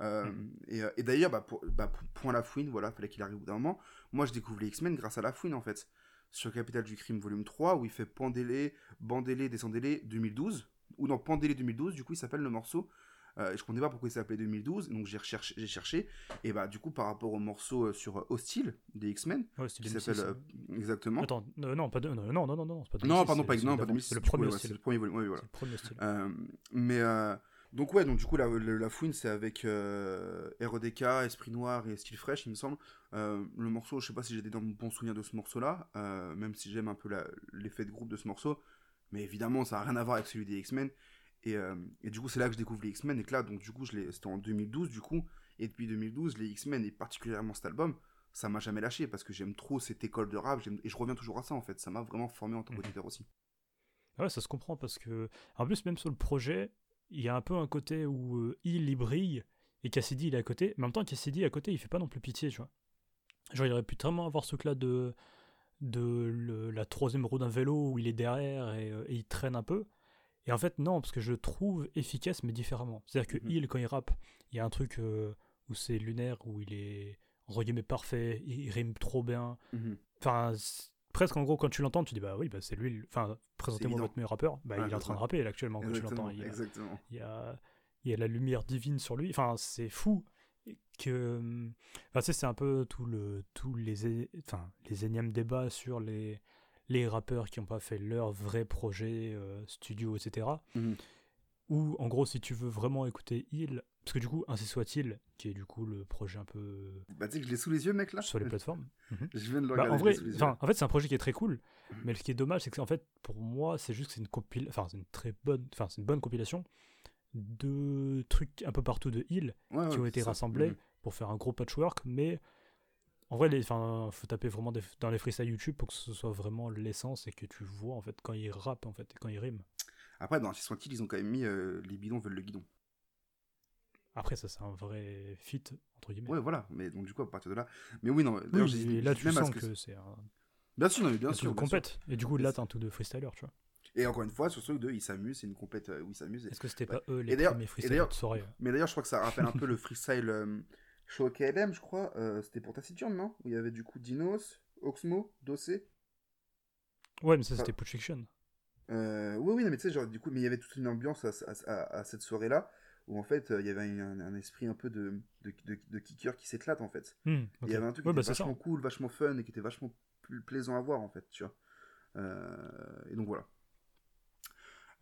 Speaker 3: Euh,
Speaker 4: Mhm.
Speaker 3: Et, et d'ailleurs, bah, pour, bah, point La Fouine, voilà, fallait qu'il arrive au bout d'un moment. Moi, je découvre les X-Men grâce à La Fouine, en fait. Sur Capital du Crime, volume 3, où il fait Pandélé, Bandélé, Descendélé 2012. Ou non, Pandélé 2012, du coup, il s'appelle le morceau. Euh, je comprenais pas pourquoi il s'appelait 2012, donc j'ai recherché, j'ai cherché. Et bah, du coup, par rapport au morceau euh, sur euh, Hostile des X-Men,
Speaker 4: Ouais,
Speaker 3: qui
Speaker 4: 2006,
Speaker 3: s'appelle euh, exactement.
Speaker 4: Attends, euh, non, pas de, non, non, non, non, non, c'est pas 2006,
Speaker 3: non, pardon, pas, non, pas
Speaker 4: d'avant,
Speaker 3: 2006,
Speaker 4: C'est le premier
Speaker 3: ouais,
Speaker 4: style.
Speaker 3: le premier volume, oui, voilà.
Speaker 4: C'est le premier style.
Speaker 3: Mais donc ouais, donc du coup la, la, la fouine c'est avec euh, RODK, Esprit Noir et Style Fresh il me semble. Euh, le morceau, je sais pas si j'ai des bons souvenirs de ce morceau-là, euh, même si j'aime un peu l'effet de groupe de ce morceau, mais évidemment ça a rien à voir avec celui des X-Men. Et, euh, et du coup c'est là que je découvre les X-Men et que là donc du coup c'était en 2012 du coup et depuis 2012 les X-Men et particulièrement cet album ça m'a jamais lâché parce que j'aime trop cette école de rap et je reviens toujours à ça en fait ça m'a vraiment formé en tant
Speaker 4: Mhm.
Speaker 3: qu'auditeur aussi.
Speaker 4: Ah Ouais, ça se comprend parce que, en plus, même sur le projet, il y a un peu un côté où euh, il y brille et Cassidy il est à côté. Mais en même temps, Cassidy à côté, il fait pas non plus pitié, tu vois. Genre, il aurait pu tellement avoir ce truc-là de, de le- la troisième roue d'un vélo où il est derrière et, euh, et il traîne un peu. Et en fait, non, parce que je trouve efficace, mais différemment. C'est-à-dire que
Speaker 3: Mhm.
Speaker 4: il, quand il rappe, il y a un truc euh, où c'est lunaire, où il est, guillemets, parfait, il rime trop bien.
Speaker 3: Mhm.
Speaker 4: Enfin, presque en gros, quand tu l'entends, tu dis bah oui, bah c'est lui. Enfin, présentez-moi votre meilleur rappeur. Bah il est en train de rapper là, actuellement quand tu l'entends. Il, y a-
Speaker 3: exactement.
Speaker 4: il y a, il y a la lumière divine sur lui. Enfin, c'est fou. Que, enfin, c'est un peu tout le, tous les, enfin, les énièmes débats sur les, les rappeurs qui n'ont pas fait leur vrai projet euh, studio, etc.
Speaker 3: Mhm.
Speaker 4: Ou en gros, si tu veux vraiment écouter Il, parce que du coup, ainsi soit-il, qui est du coup le projet un peu
Speaker 3: Bah, tu sais que je l'ai sous les yeux, mec, là
Speaker 4: sur les plateformes. Mhm.
Speaker 3: Je viens de le
Speaker 4: Bah, en vrai, en fait, c'est un projet qui est très cool, mais ce qui est dommage, c'est que en fait, pour moi, c'est juste que c'est une compil, enfin, c'est une très bonne, enfin, c'est une bonne compilation de trucs un peu partout de Hill
Speaker 3: Ouais,
Speaker 4: qui
Speaker 3: ouais,
Speaker 4: ont été
Speaker 3: ça.
Speaker 4: rassemblés
Speaker 3: Mhm.
Speaker 4: pour faire un gros patchwork, mais en vrai, il faut taper vraiment des- dans les freestyles YouTube pour que ce soit vraiment l'essence et que tu vois en fait quand ils rappent en fait et quand ils riment.
Speaker 3: Après, dans Artist Wanted, ils ont quand même mis euh, les bidons veulent le guidon.
Speaker 4: Après, ça c'est un vrai fit entre guillemets.
Speaker 3: Ouais, voilà. Mais donc, du coup, à partir de là. Mais oui, non.
Speaker 4: Oui,
Speaker 3: j'ai-
Speaker 4: là tu sens que, c'est un,
Speaker 3: Bien sûr, non, mais bien sûr. sûr.
Speaker 4: compète. Et du coup, là, t'as un tout de freestyler, tu vois.
Speaker 3: Et encore une fois, sur ce truc de ils s'amusent, c'est une compète euh, où ils s'amusent.
Speaker 4: Est-ce que c'était
Speaker 3: Ouais.
Speaker 4: pas eux les premiers
Speaker 3: d'ailleurs-
Speaker 4: de soirée
Speaker 3: Mais d'ailleurs, je crois que ça rappelle un peu le freestyle euh, show KLM, je crois. Euh, C'était pour Taciturne, non? Où il y avait du coup Dinos, Oxmo, Dossé.
Speaker 4: Ouais, mais ça
Speaker 3: Ah.
Speaker 4: c'était Put Fiction.
Speaker 3: Euh, oui, oui, non, mais tu sais, genre, du coup, mais il y avait toute une ambiance à, à- à- à cette soirée-là, où en fait, euh, il y avait un, un esprit un peu de, de, de, de kicker qui s'éclate, en fait.
Speaker 4: Hmm.
Speaker 3: Il y avait un truc qui
Speaker 4: Ouais, bah,
Speaker 3: était vachement cool, vachement fun, et qui était vachement plus plaisant à voir, en fait, tu vois. Euh, et donc, voilà.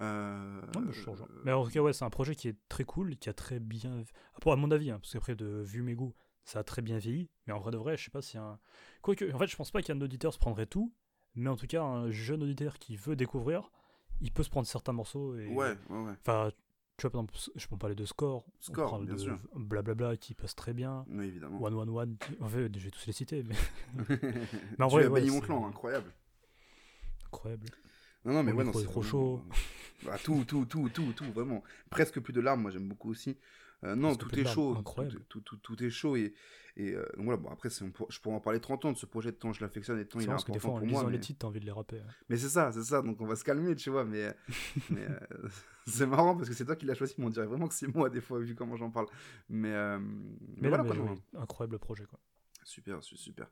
Speaker 3: Euh,
Speaker 4: Ouais, bah, je rejoins. Mais en tout cas, ouais, c'est un projet qui est très cool, qui a très bien. Pour à mon avis, hein, parce qu'après, de vu mes goûts, ça a très bien vieilli. Mais en vrai de vrai, je sais pas si un. Quoique, en fait, je pense pas qu'un auditeur se prendrait tout. Mais en tout cas, un jeune auditeur qui veut découvrir, il peut se prendre certains morceaux. Et...
Speaker 3: Ouais, ouais, ouais.
Speaker 4: Enfin, tu vois, par exemple, je peux parler de Score.
Speaker 3: Score, bien
Speaker 4: de
Speaker 3: sûr.
Speaker 4: Blablabla qui passe très bien.
Speaker 3: Oui, évidemment.
Speaker 4: One One One, qui- en fait, je vais tous les citer, mais
Speaker 3: mais
Speaker 4: en
Speaker 3: tu
Speaker 4: vrai,
Speaker 3: as
Speaker 4: ouais,
Speaker 3: banni mon clan, incroyable.
Speaker 4: incroyable.
Speaker 3: Non, non, mais ouais, non, c'est
Speaker 4: trop
Speaker 3: Bah, tout, tout, tout, tout, tout, vraiment. Presque plus de larmes, moi j'aime beaucoup aussi. Euh, non, tout est chaud.
Speaker 4: incroyable.
Speaker 3: Tout, tout, tout, est chaud. Et, et euh, donc voilà, bon, après, pour- je pourrais en parler 30 ans de ce projet de temps, je l'affectionne et de temps, il est
Speaker 4: parce que des
Speaker 3: important
Speaker 4: fois, en
Speaker 3: pour moi.
Speaker 4: les
Speaker 3: Mais,
Speaker 4: titres, t'as envie de les rapper. hein.
Speaker 3: mais c'est ça, c'est ça, donc on va se calmer, tu vois. Mais, mais euh, c'est marrant parce que c'est toi qui l'as choisi, mais on dirait vraiment que c'est moi, des fois, vu comment j'en parle. Mais, euh, mais,
Speaker 4: Mais,
Speaker 3: voilà,
Speaker 4: là,
Speaker 3: quoi,
Speaker 4: oui, incroyable projet, quoi.
Speaker 3: Super, su- super.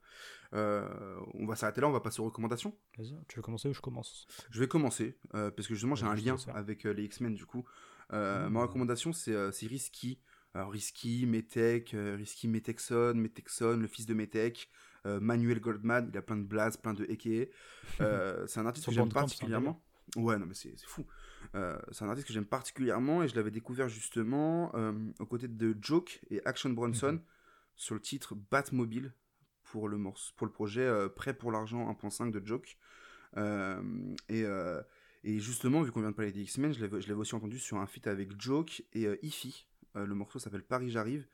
Speaker 3: Euh, on va s'arrêter là, on va passer aux recommandations.
Speaker 4: Vas-y, tu veux commencer ou je commence?
Speaker 3: Je vais commencer, euh, parce que justement j'ai un lien avec euh, les X-Men du coup.
Speaker 4: Mmh.
Speaker 3: Ma recommandation c'est Risky. Alors Risky, Metech, Risky Metexon, Metexon, le fils de Metech, Manuel Goldman, il a plein de blazes, plein de. Euh, c'est un artiste que j'aime particulièrement. Ouais, non mais c'est fou. Euh, c'est un artiste que j'aime particulièrement et je l'avais découvert justement euh, aux côtés de Joke et Action Bronson
Speaker 4: Mhm.
Speaker 3: Sur le titre Batmobile pour le, morce- pour le projet euh, Prêt pour l'argent 1.5 de Joke. Euh, et, euh, et justement, vu qu'on vient de parler des X-Men, je l'avais aussi entendu sur un feat avec Joke et Ify. Euh, le morceau s'appelle Paris J'arrive,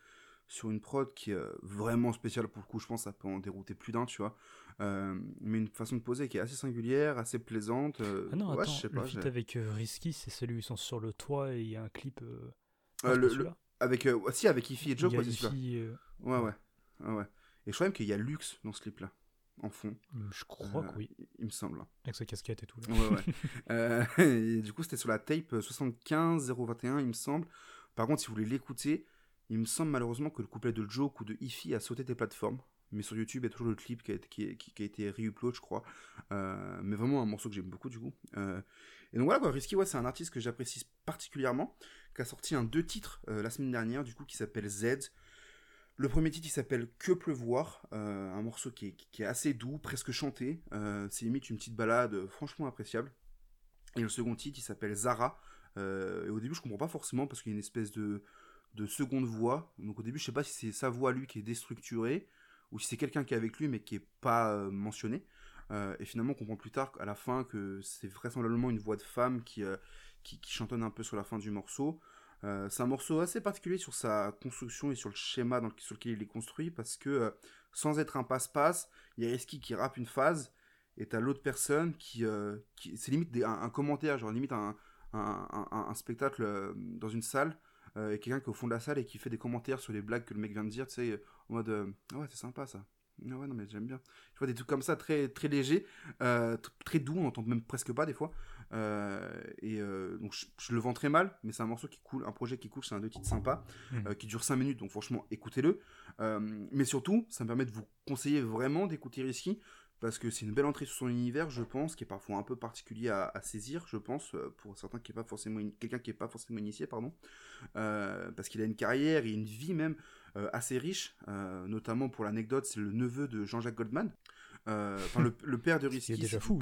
Speaker 3: sur une prod qui est vraiment spéciale pour le coup, je pense que ça peut en dérouter plus d'un, tu vois. Mais une façon de poser qui est assez singulière, assez plaisante.
Speaker 4: Ah non,
Speaker 3: ouais,
Speaker 4: attends,
Speaker 3: je sais
Speaker 4: le
Speaker 3: pas.
Speaker 4: feat
Speaker 3: j'ai-
Speaker 4: avec Risky, c'est celui où ils sont sur le toit et il y a un clip.
Speaker 3: Le- Avec, euh, si, avec Ify et
Speaker 4: a
Speaker 3: ouais, c'est celui-là.
Speaker 4: Euh,
Speaker 3: Ouais, ouais, ouais, ouais. Et je crois même qu'il y a Lux dans ce clip-là, en fond.
Speaker 4: Je crois
Speaker 3: Euh,
Speaker 4: que oui,
Speaker 3: Il me semble. hein.
Speaker 4: avec sa casquette et tout. Là.
Speaker 3: Ouais, ouais. Euh, et du coup, c'était sur la tape 75-021, il me semble. Par contre, si vous voulez l'écouter, il me semble malheureusement que le couplet de Joke ou de Ify a sauté des plateformes. Mais sur YouTube, il y a toujours le clip qui a été, qui, qui- qui a été re-upload, je crois. Euh, mais vraiment un morceau que j'aime beaucoup, du coup. Euh, et donc voilà, quoi. Risky, ouais, c'est un artiste que j'apprécie particulièrement, qui a sorti un deux titres euh, la semaine dernière, du coup, qui s'appelle Z. Le premier titre, il s'appelle Que pleuvoir, euh, un morceau qui est, assez doux, presque chanté. Euh, c'est limite une petite balade franchement appréciable. Et le second titre, il s'appelle Zara. Et au début, je comprends pas forcément parce qu'il y a une espèce de, de seconde voix. Donc au début, je sais pas si c'est sa voix lui qui est déstructurée ou si c'est quelqu'un qui est avec lui mais qui est pas mentionné. Et finalement, on comprend plus tard à la fin que c'est vraisemblablement une voix de femme qui, qui, qui chantonne un peu sur la fin du morceau. Euh, c'est un morceau assez particulier sur sa construction et sur le schéma dans sur lequel il est construit parce que euh, sans être un passe-passe, il y a Risky qui rappe une phase et t'as l'autre personne qui, euh, c'est limite un, commentaire, genre limite un, spectacle dans une salle et quelqu'un qui est au fond de la salle et qui fait des commentaires sur les blagues que le mec vient de dire, tu sais, en mode Ah ouais c'est sympa ça. Ah ouais non mais j'aime bien. Tu vois des trucs comme ça très très légers, très doux, on entend même presque pas des fois. Euh, et euh, donc je, je le vends très mal, mais c'est un morceau qui coule, un projet qui coule, c'est un deux titres sympa,
Speaker 4: Mhm.
Speaker 3: euh, qui dure 5 minutes, donc franchement écoutez-le. Mais surtout, ça me permet de vous conseiller vraiment d'écouter Risky, parce que c'est une belle entrée sur son univers, je pense, qui est parfois un peu particulier à, à saisir, je pense, pour certains qui est pas forcément quelqu'un qui est pas forcément initié, pardon, parce qu'il a une carrière et une vie même assez riche, notamment pour l'anecdote, c'est le neveu de Jean-Jacques Goldman. Enfin, le, le, père de Risky,
Speaker 4: c'est déjà fou.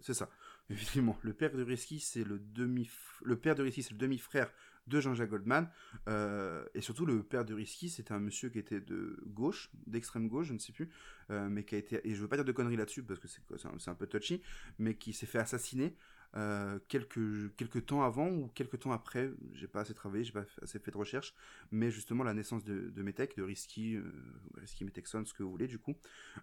Speaker 3: C'est ça. Effectivement, le père de Risky, c'est le demi, le père de Risky, c'est le demi-frère de Jean-Jacques Goldman. Euh, et surtout, le père de Risky, c'était un monsieur qui était de gauche, d'extrême gauche, je ne sais plus, euh, mais qui a été, et je veux pas dire de conneries là-dessus parce que c'est un, peu touchy, mais qui s'est fait assassiner euh, quelques, temps avant ou quelques temps après. J'ai pas assez travaillé, j'ai pas assez fait de recherche, mais justement la naissance de, de Metec, de Risky, Risky Metexon, ce que vous voulez, du coup.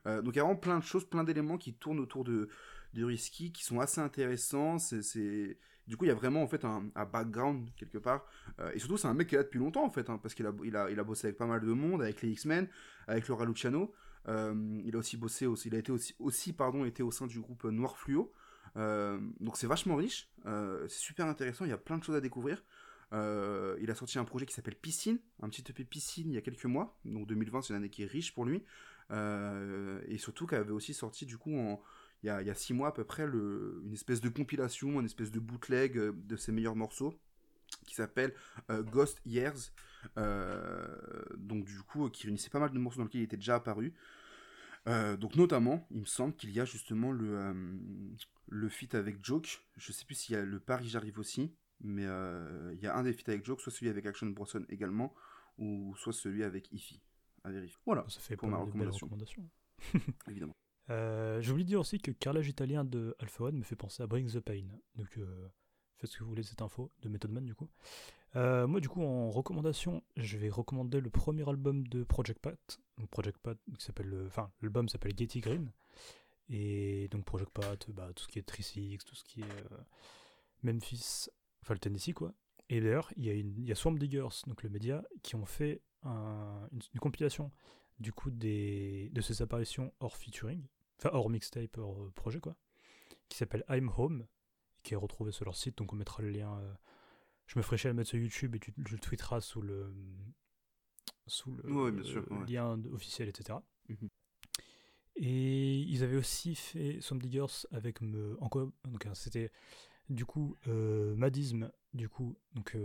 Speaker 3: donc il y a vraiment plein de choses, plein d'éléments qui tournent autour de, de Risky qui sont assez intéressants. C'est du coup, il y a vraiment en fait un, background quelque part. Euh, et surtout, c'est un mec qui est là depuis longtemps en fait, hein, parce qu'il a, il a, il a bossé avec pas mal de monde, avec les X-Men, avec Laura Luciano. Euh, il a aussi bossé, aussi, il a été aussi, aussi pardon, été au sein du groupe Noir Fluo. Euh, donc c'est vachement riche, c'est super intéressant, il y a plein de choses à découvrir. il a sorti un projet qui s'appelle Piscine, un petit EP Piscine il y a quelques mois, donc 2020 c'est une année qui est riche pour lui, et surtout qu'il avait aussi sorti du coup en, il y a, six mois à peu près le, une espèce de compilation, une espèce de bootleg euh, de ses meilleurs morceaux qui s'appelle euh, Ghost Years. Euh, donc du coup, qui réunissait pas mal de morceaux dans lesquels il était déjà apparu. donc notamment, il me semble qu'il y a justement le, le feat avec Joke. Je sais plus s'il y a le Paris j'arrive aussi, mais il y a un des feats avec Joke, soit celui avec Action Bronson également, ou soit celui avec Ify. À vérifier. Voilà,
Speaker 4: ça fait pour ma recommandation.
Speaker 3: Évidemment.
Speaker 4: Euh, oublié de dire aussi que carrelage italien de Alpha One me fait penser à Bring the Pain. Donc euh, faites ce que vous voulez de cette info, de Method Man du coup. Euh, moi du coup en recommandation, je vais recommander le premier album de Project Pat. Donc Project Pat qui s'appelle, enfin l'album s'appelle Getty Green. Et donc Project Pat, bah, tout ce qui est 36, tout ce qui est Memphis, enfin le Tennessee quoi. Et d'ailleurs il y, y a Swamp Diggers, donc le média, qui ont fait un, une, compilation du coup des, de ces apparitions hors featuring enfin hors mixtape, hors euh, projet quoi, qui s'appelle I'm Home, qui est retrouvé sur leur site, donc on mettra le lien. Euh, je me ferai chier à le mettre sur YouTube et tu, le tweeteras sous le sous le, lien officiel, etc. Mhm. Et ils avaient aussi fait Some Diggers avec me, encore, donc hein, c'était du coup euh, Madism, du coup donc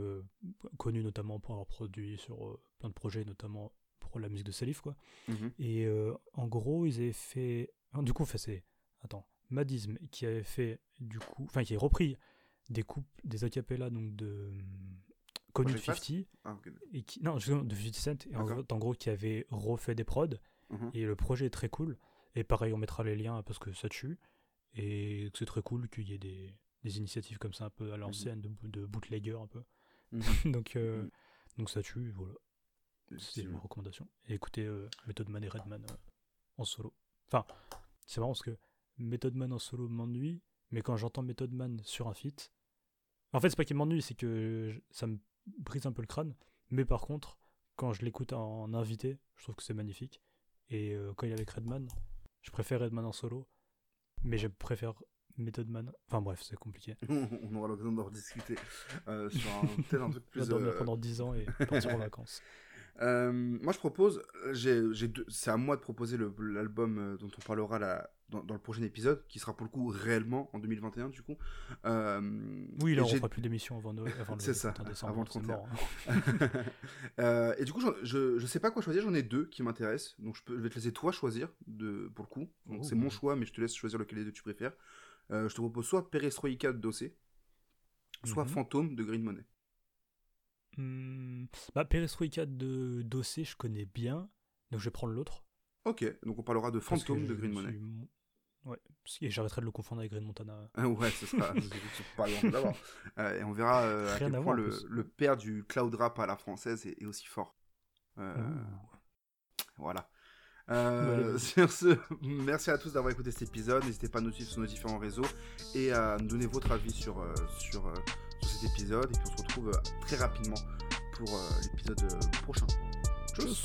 Speaker 4: connu notamment pour avoir produit sur plein de projets, notamment pour la musique de Salif quoi. Mhm. Et en gros ils avaient fait du coup, c'est. Attends. Madism, qui avait fait, du coup. Enfin, qui a repris des coupes, des acapellas, donc de. Connu de 50. Ah, et qui, non, de 50 Cent. Et en, gros, qui avait refait des prods. Mhm. Et le projet est très cool. Et pareil, on mettra les liens parce que ça tue. Et c'est très cool qu'il y ait des, des, initiatives comme ça, un peu à l'ancienne, de, de bootlegger un peu. Donc, euh, donc ça tue, voilà. C'est une recommandation. Et écoutez euh, Method Man et Redman euh, en solo. Enfin, c'est marrant parce que Method Man en solo m'ennuie, mais quand j'entends Method Man sur un feat, en fait, c'est pas qu'il m'ennuie, c'est que ça me brise un peu le crâne. Mais par contre, quand je l'écoute en invité, je trouve que c'est magnifique. Et euh, quand il est avec Redman, je préfère Redman en solo, mais je préfère Method Man. Enfin bref, c'est compliqué.
Speaker 3: On aura l'occasion d'en rediscuter euh, sur un, tel un truc plus.
Speaker 4: dormir euh, pendant 10 ans et partir en vacances.
Speaker 3: Euh, moi, je propose, c'est à moi de proposer l'album euh, dont on parlera dans, le prochain épisode, qui sera pour le coup réellement en 2021, du coup.
Speaker 4: Euh, oui, là, on fera plus d'émissions avant, avant
Speaker 3: le, ça, décembre, avant le 31. Hein. et du coup, je, je sais pas quoi choisir, j'en ai deux qui m'intéressent, donc je, peux, je, vais te laisser toi choisir, de, pour le coup. Donc, c'est mon choix, mais je te laisse choisir lequel des deux tu préfères. je te propose soit Perestroika de Dossé, soit mhm. Fantôme de Green Money.
Speaker 4: Hmm, bah, Perestroika de Dossé, je connais bien, donc je vais prendre l'autre.
Speaker 3: Ok, donc on parlera de Phantom de Green Money.
Speaker 4: Ouais, et j'arrêterai de le confondre avec Green Montana.
Speaker 3: Ah ouais, ce sera pas loin d'avoir. Euh, et on verra euh, à quel point le, le, père du cloud rap à la française est, aussi fort. Euh, voilà. sur ce, merci à tous d'avoir écouté cet épisode. N'hésitez pas à nous suivre sur nos différents réseaux et à nous donner votre avis sur, sur cet épisode. Et puis on se retrouve euh, très rapidement pour euh, l'épisode euh, prochain. Tchuss